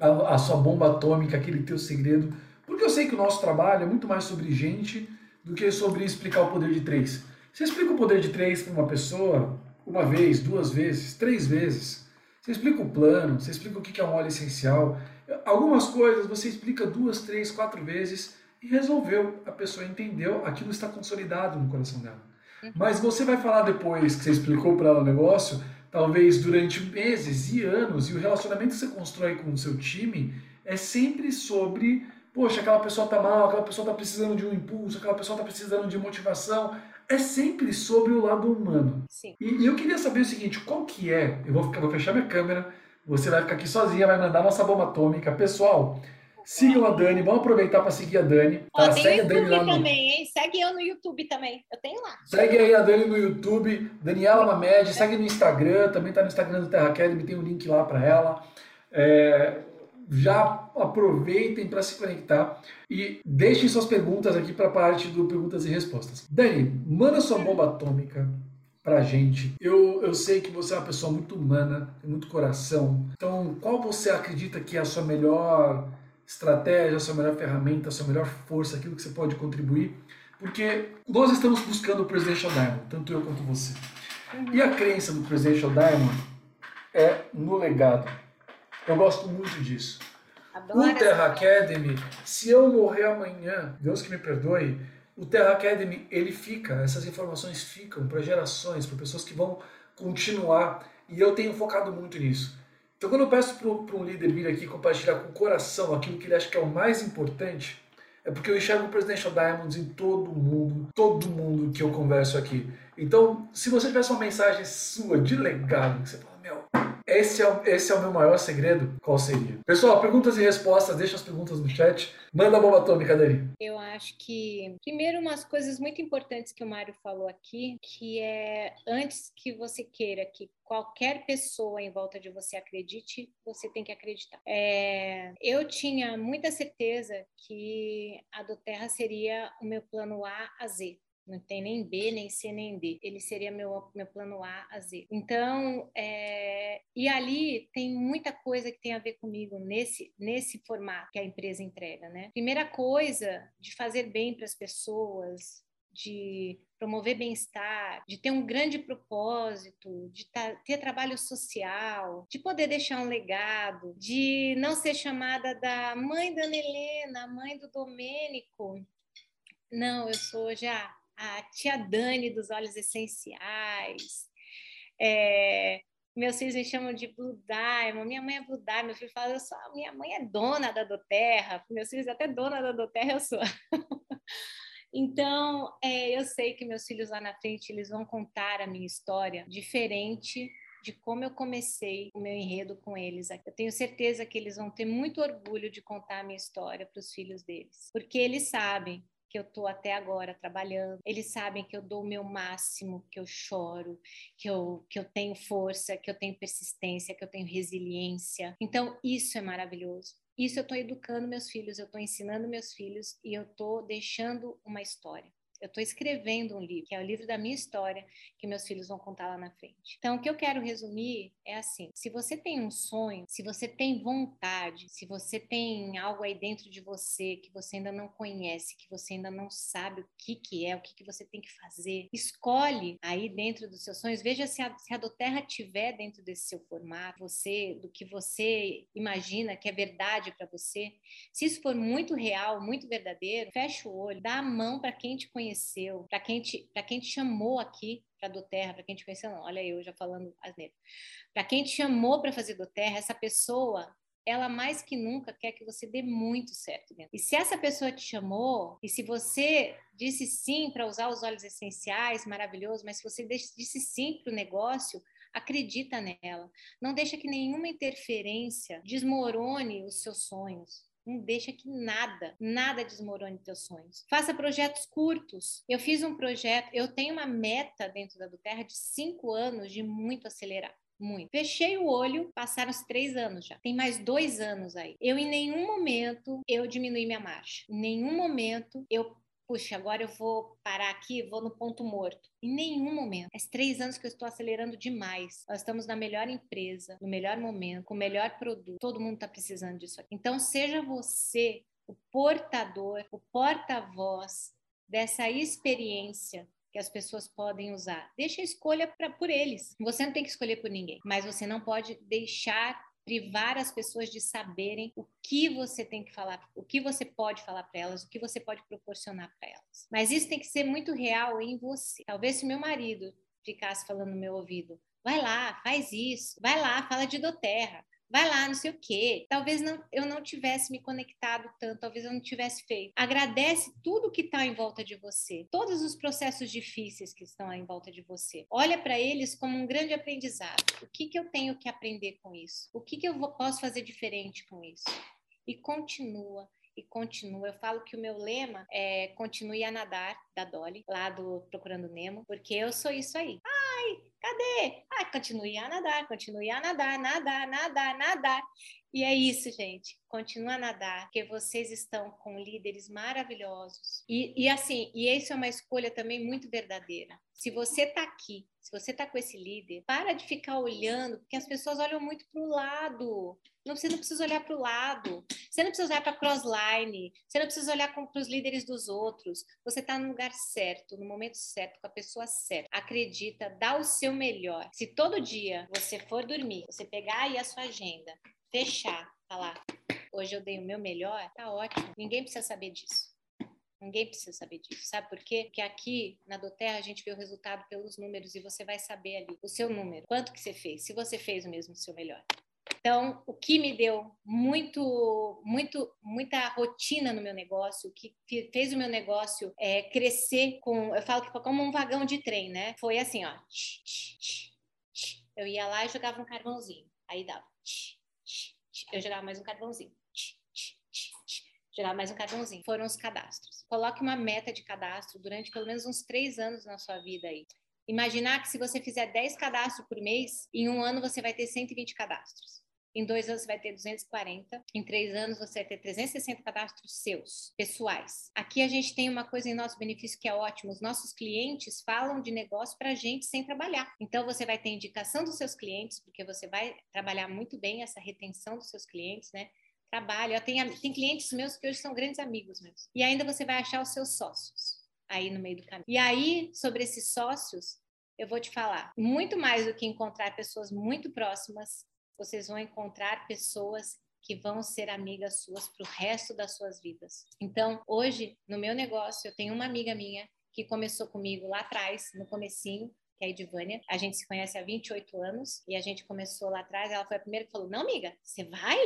a, a, sua bomba atômica, aquele teu segredo, porque eu sei que o nosso trabalho é muito mais sobre gente do que sobre explicar o poder de três. Você explica o poder de três para uma pessoa uma vez, duas vezes, três vezes. Você explica o plano, você explica o que é um óleo essencial. Algumas coisas você explica duas, três, quatro vezes e resolveu. A pessoa entendeu, aquilo está consolidado no coração dela. Uhum. Mas você vai falar depois que você explicou para ela o negócio, talvez durante meses e anos, e o relacionamento que você constrói com o seu time é sempre sobre, poxa, aquela pessoa está mal, aquela pessoa está precisando de um impulso, aquela pessoa está precisando de motivação. É sempre sobre o lado humano. Sim. E, e eu queria saber o seguinte, qual que é? Eu vou, ficar, vou fechar minha câmera, você vai ficar aqui sozinha, vai mandar nossa bomba atômica. Pessoal, Sigam a Dani, vamos aproveitar para seguir a Dani. Tá? Ó, Segue a Dani lá no... também, hein? Segue eu no YouTube também. Eu tenho lá. Segue aí a Dani no YouTube, Daniela Mamed, segue no Instagram, também tá no Instagram do Terra Academy, tem um link lá para ela. É, já aproveitem para se conectar e deixem suas perguntas aqui para a parte do perguntas e respostas. Dani, manda sua bomba atômica pra gente. Eu, eu sei que você é uma pessoa muito humana, tem muito coração. Então, qual você acredita que é a sua melhor estratégia, a sua melhor ferramenta, a sua melhor força, aquilo que você pode contribuir, porque nós estamos buscando o Presidential Diamond, tanto eu quanto você. Uhum. E a crença do Presidential Diamond é no legado. Eu gosto muito disso. Adoro o Terra Academy, se eu morrer amanhã, Deus que me perdoe, o Terra Academy ele fica, essas informações ficam para gerações, para pessoas que vão continuar. E eu tenho focado muito nisso. Então, quando eu peço para um líder vir aqui compartilhar com o coração aquilo que ele acha que é o mais importante, é porque eu enxergo o Presidential Diamonds em todo mundo, todo mundo que eu converso aqui. Então, se você tivesse uma mensagem sua de legado, que você fala, meu, esse é, o, esse é o meu maior segredo, qual seria? Pessoal, perguntas e respostas, deixa as perguntas no chat. Manda a bomba atômica, Dani. Eu acho que, primeiro, umas coisas muito importantes que o Mário falou aqui, que é antes que você queira que qualquer pessoa em volta de você acredite, você tem que acreditar. É, eu tinha muita certeza que a do Terra seria o meu plano A a Z não tem nem B, nem C, nem D. Ele seria meu, meu plano A a Z. Então, é, e ali tem muita coisa que tem a ver comigo nesse, nesse formato que a empresa entrega, né? Primeira coisa, de fazer bem para as pessoas, de promover bem-estar, de ter um grande propósito, de ter trabalho social, de poder deixar um legado, de não ser chamada da mãe da Helena, mãe do Domênico. Não, eu sou já a tia Dani dos óleos essenciais. É, meus filhos me chamam de Blue Diamond, minha mãe é Blue Diamond, meu filho fala, eu sou, minha mãe é dona da Doterra, meus filhos até dona da Doterra eu sou. [laughs] então, é, eu sei que meus filhos lá na frente, eles vão contar a minha história diferente de como eu comecei o meu enredo com eles. Eu tenho certeza que eles vão ter muito orgulho de contar a minha história para os filhos deles, porque eles sabem que eu estou até agora trabalhando. Eles sabem que eu dou o meu máximo, que eu choro, que eu, que eu tenho força, que eu tenho persistência, que eu tenho resiliência. Então, isso é maravilhoso. Isso eu estou educando meus filhos, eu estou ensinando meus filhos e eu estou deixando uma história. Eu estou escrevendo um livro, que é o livro da minha história, que meus filhos vão contar lá na frente. Então, o que eu quero resumir é assim: se você tem um sonho, se você tem vontade, se você tem algo aí dentro de você que você ainda não conhece, que você ainda não sabe o que, que é, o que, que você tem que fazer, escolhe aí dentro dos seus sonhos, veja se a, se a Doterra tiver dentro desse seu formato, você, do que você imagina que é verdade para você. Se isso for muito real, muito verdadeiro, fecha o olho, dá a mão para quem te conheceu, para quem te, quem te chamou aqui para do terra, para quem te conheceu, não. Olha eu já falando asneira. Para quem te chamou para fazer do terra, essa pessoa ela mais que nunca quer que você dê muito certo dentro. E se essa pessoa te chamou, e se você disse sim para usar os óleos essenciais, maravilhoso, mas se você disse sim para o negócio, acredita nela. Não deixa que nenhuma interferência desmorone os seus sonhos. Não deixa que nada, nada desmorone teus sonhos. Faça projetos curtos. Eu fiz um projeto, eu tenho uma meta dentro da do Terra de cinco anos de muito acelerar. Muito. Fechei o olho, passaram os três anos já. Tem mais dois anos aí. Eu, em nenhum momento, eu diminui minha marcha. Em nenhum momento eu puxa, agora eu vou parar aqui, vou no ponto morto. Em nenhum momento. Faz três anos que eu estou acelerando demais. Nós estamos na melhor empresa, no melhor momento, com o melhor produto. Todo mundo está precisando disso aqui. Então, seja você o portador, o porta-voz dessa experiência que as pessoas podem usar. Deixa a escolha pra, por eles. Você não tem que escolher por ninguém, mas você não pode deixar privar as pessoas de saberem o que você tem que falar, o que você pode falar para elas, o que você pode proporcionar para elas. Mas isso tem que ser muito real em você. Talvez se meu marido ficasse falando no meu ouvido, vai lá, faz isso, vai lá, fala de doterra, vai lá, não sei o quê. Talvez não, eu não tivesse me conectado tanto, talvez eu não tivesse feito. Agradece tudo que está em volta de você, todos os processos difíceis que estão em volta de você. Olha para eles como um grande aprendizado. O que, que eu tenho que aprender com isso? O que, que eu vou, posso fazer diferente com isso? E continua e continua. Eu falo que o meu lema é continue a nadar, da Dolly, lá do Procurando Nemo, porque eu sou isso aí. Ai, cadê? Ai, continue a nadar, continue a nadar, nadar, nadar, nadar. E é isso, gente. Continua a nadar, porque vocês estão com líderes maravilhosos. E, e assim, e isso é uma escolha também muito verdadeira. Se você está aqui, se você está com esse líder, para de ficar olhando, porque as pessoas olham muito para o lado. Não, você não precisa olhar para o lado. Você não precisa olhar para a crossline. Você não precisa olhar para os líderes dos outros. Você está no lugar certo, no momento certo, com a pessoa certa. Acredita, dá o seu melhor. Se todo dia você for dormir, você pegar aí a sua agenda, fechar, falar, hoje eu dei o meu melhor, tá ótimo. Ninguém precisa saber disso. Ninguém precisa saber disso. Sabe por quê? Porque aqui na Doterra a gente vê o resultado pelos números e você vai saber ali o seu número. Quanto que você fez? Se você fez o mesmo o seu melhor. Então, o que me deu muito, muito, muita rotina no meu negócio, o que fez o meu negócio é, crescer com, eu falo que foi como um vagão de trem, né? Foi assim, ó. Eu ia lá e jogava um carvãozinho. Aí dava. Eu jogava mais um carvãozinho. Jogava mais um carvãozinho. Foram os cadastros. Coloque uma meta de cadastro durante pelo menos uns três anos na sua vida aí. Imaginar que se você fizer 10 cadastros por mês, em um ano você vai ter 120 cadastros. Em dois anos você vai ter 240. Em três anos você vai ter 360 cadastros seus, pessoais. Aqui a gente tem uma coisa em nosso benefício que é ótimo. Os nossos clientes falam de negócio para a gente sem trabalhar. Então você vai ter indicação dos seus clientes, porque você vai trabalhar muito bem essa retenção dos seus clientes, né? Trabalho. Eu tenho, tem clientes meus que hoje são grandes amigos meus. E ainda você vai achar os seus sócios aí no meio do caminho. E aí, sobre esses sócios, eu vou te falar, muito mais do que encontrar pessoas muito próximas, vocês vão encontrar pessoas que vão ser amigas suas para o resto das suas vidas. Então, hoje, no meu negócio, eu tenho uma amiga minha que começou comigo lá atrás, no comecinho, que é a Edivânia. A gente se conhece há 28 anos e a gente começou lá atrás. Ela foi a primeira que falou: Não, amiga, você vai?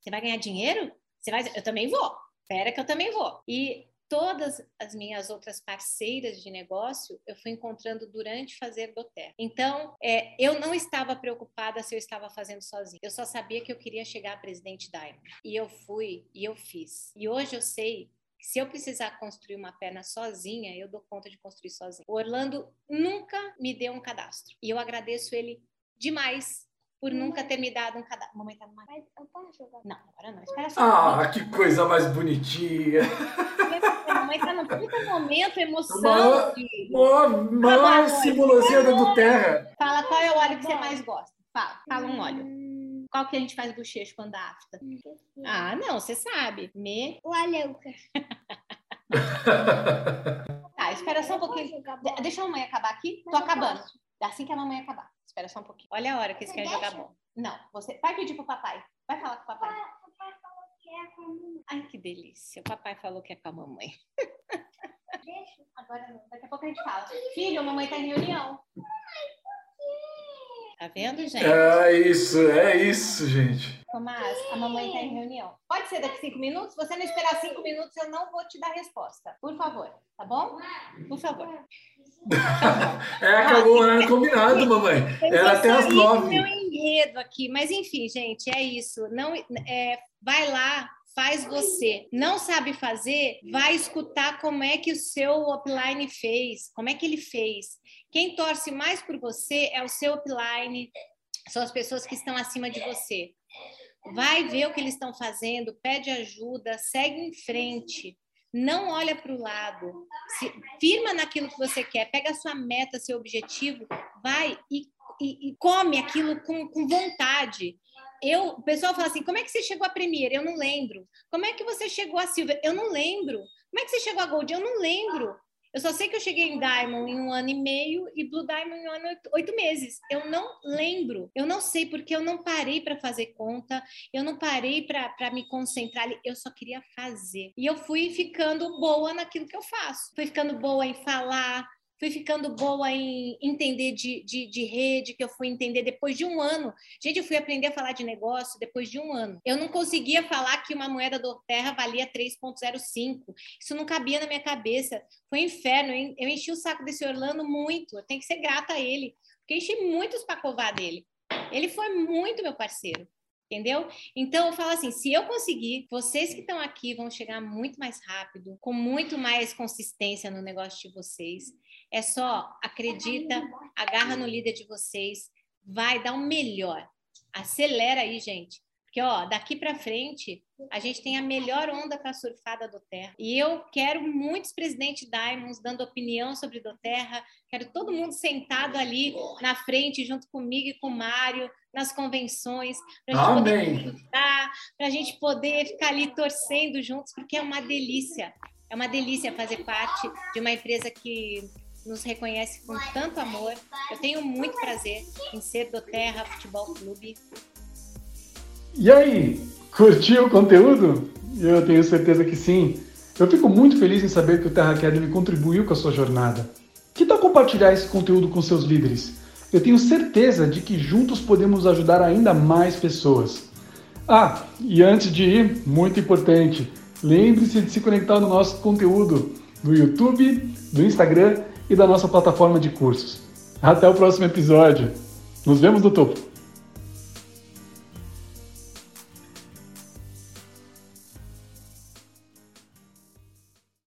Você vai ganhar dinheiro? Você vai? Eu também vou. Espera que eu também vou. E todas as minhas outras parceiras de negócio eu fui encontrando durante fazer Doter. Então, é, eu não estava preocupada se eu estava fazendo sozinha. Eu só sabia que eu queria chegar a presidente Diamond. E eu fui e eu fiz. E hoje eu sei que se eu precisar construir uma perna sozinha, eu dou conta de construir sozinha. O Orlando nunca me deu um cadastro. E eu agradeço ele demais por nunca ter me dado um cadáver. Mamãe tá numa. Eu posso jogar? Não, agora não. Espera só. Ah, que coisa mais bonitinha. Mamãe tá num puta momento, emoção. uma simbologia do terra. Fala qual é o óleo que você mais gosta. Fala, fala um óleo. Hum, Qual que a gente faz bochecho quando afta? Ah, não, você sabe. Me. O Aleuca. [laughs] Tá, espera só um pouquinho. deixa a mamãe acabar aqui. Mas Tô acabando. posso. Assim que a mamãe acabar. Espera só um pouquinho. Olha a hora que eles Você querem jogar deixa? bola. Não, você vai pedir pro papai. Vai falar com o papai. Papai falou que é com a mamãe. Ai, que delícia. O papai falou que é com a mamãe. Deixa. Agora não. Daqui a pouco a gente fala. Filho, a mamãe tá em reunião. Tá vendo, gente? É isso, é isso, gente. Tomás, a mamãe tá em reunião. Pode ser daqui cinco minutos? Se você não esperar cinco minutos, eu não vou te dar resposta. Por favor, tá bom? Por favor. [laughs] É, acabou horário combinado, mamãe. Era até do nove. meu enredo aqui, mas enfim, gente, é isso. Não, é, vai lá, faz você. Não sabe fazer, vai escutar como é que o seu upline fez, como é que ele fez. Quem torce mais por você é o seu upline, são as pessoas que estão acima de você. Vai ver o que eles estão fazendo, pede ajuda, segue em frente. Não olha para o lado, se, firma naquilo que você quer, pega a sua meta, seu objetivo, vai e, e- e come aquilo com, com vontade. Eu, o pessoal fala assim: como é que você chegou a Premier? Eu não lembro. Como é que você chegou a Silver? Eu não lembro. Como é que você chegou a Gold? Eu não lembro. Eu só sei que eu cheguei em Diamond em um ano e meio e Blue Diamond em um ano e oito, meses. Eu não lembro. Eu não sei porque eu não parei para fazer conta, eu não parei para me concentrar ali. Eu só queria fazer. E eu fui ficando boa naquilo que eu faço. Fui ficando boa em falar, fui ficando boa em entender de, de, de rede, que eu fui entender depois de um ano. Gente, eu fui aprender a falar de negócio depois de um ano. Eu não conseguia falar que uma moeda do terra valia 3,05. Isso não cabia na minha cabeça. Foi um inferno. Eu enchi o saco desse Orlando muito. Eu tenho que ser grata a ele, porque enchi muitos para covar dele. Ele foi muito meu parceiro. Entendeu? Então eu falo assim: se eu conseguir, vocês que estão aqui vão chegar muito mais rápido, com muito mais consistência no negócio de vocês. É só acredita, agarra no líder de vocês, vai dar o melhor. Acelera aí, gente. Porque, ó, daqui para frente, a gente tem a melhor onda para surfada do Terra. E eu quero muitos presidentes Diamonds dando opinião sobre do Terra. Quero todo mundo sentado ali na frente, junto comigo e com o Mário, nas convenções, para a gente poder Amém. para a gente poder ficar ali torcendo juntos, porque é uma delícia. É uma delícia fazer parte de uma empresa que nos reconhece com tanto amor. Eu tenho muito prazer em ser do Terra Futebol Clube. E aí, curtiu o conteúdo? Eu tenho certeza que sim. Eu fico muito feliz em saber que o Terra Academy contribuiu com a sua jornada. Que tal compartilhar esse conteúdo com seus líderes? Eu tenho certeza de que juntos podemos ajudar ainda mais pessoas. Ah, e antes de ir, muito importante, lembre-se de se conectar no nosso conteúdo do YouTube, do Instagram e da nossa plataforma de cursos. Até o próximo episódio. Nos vemos no topo.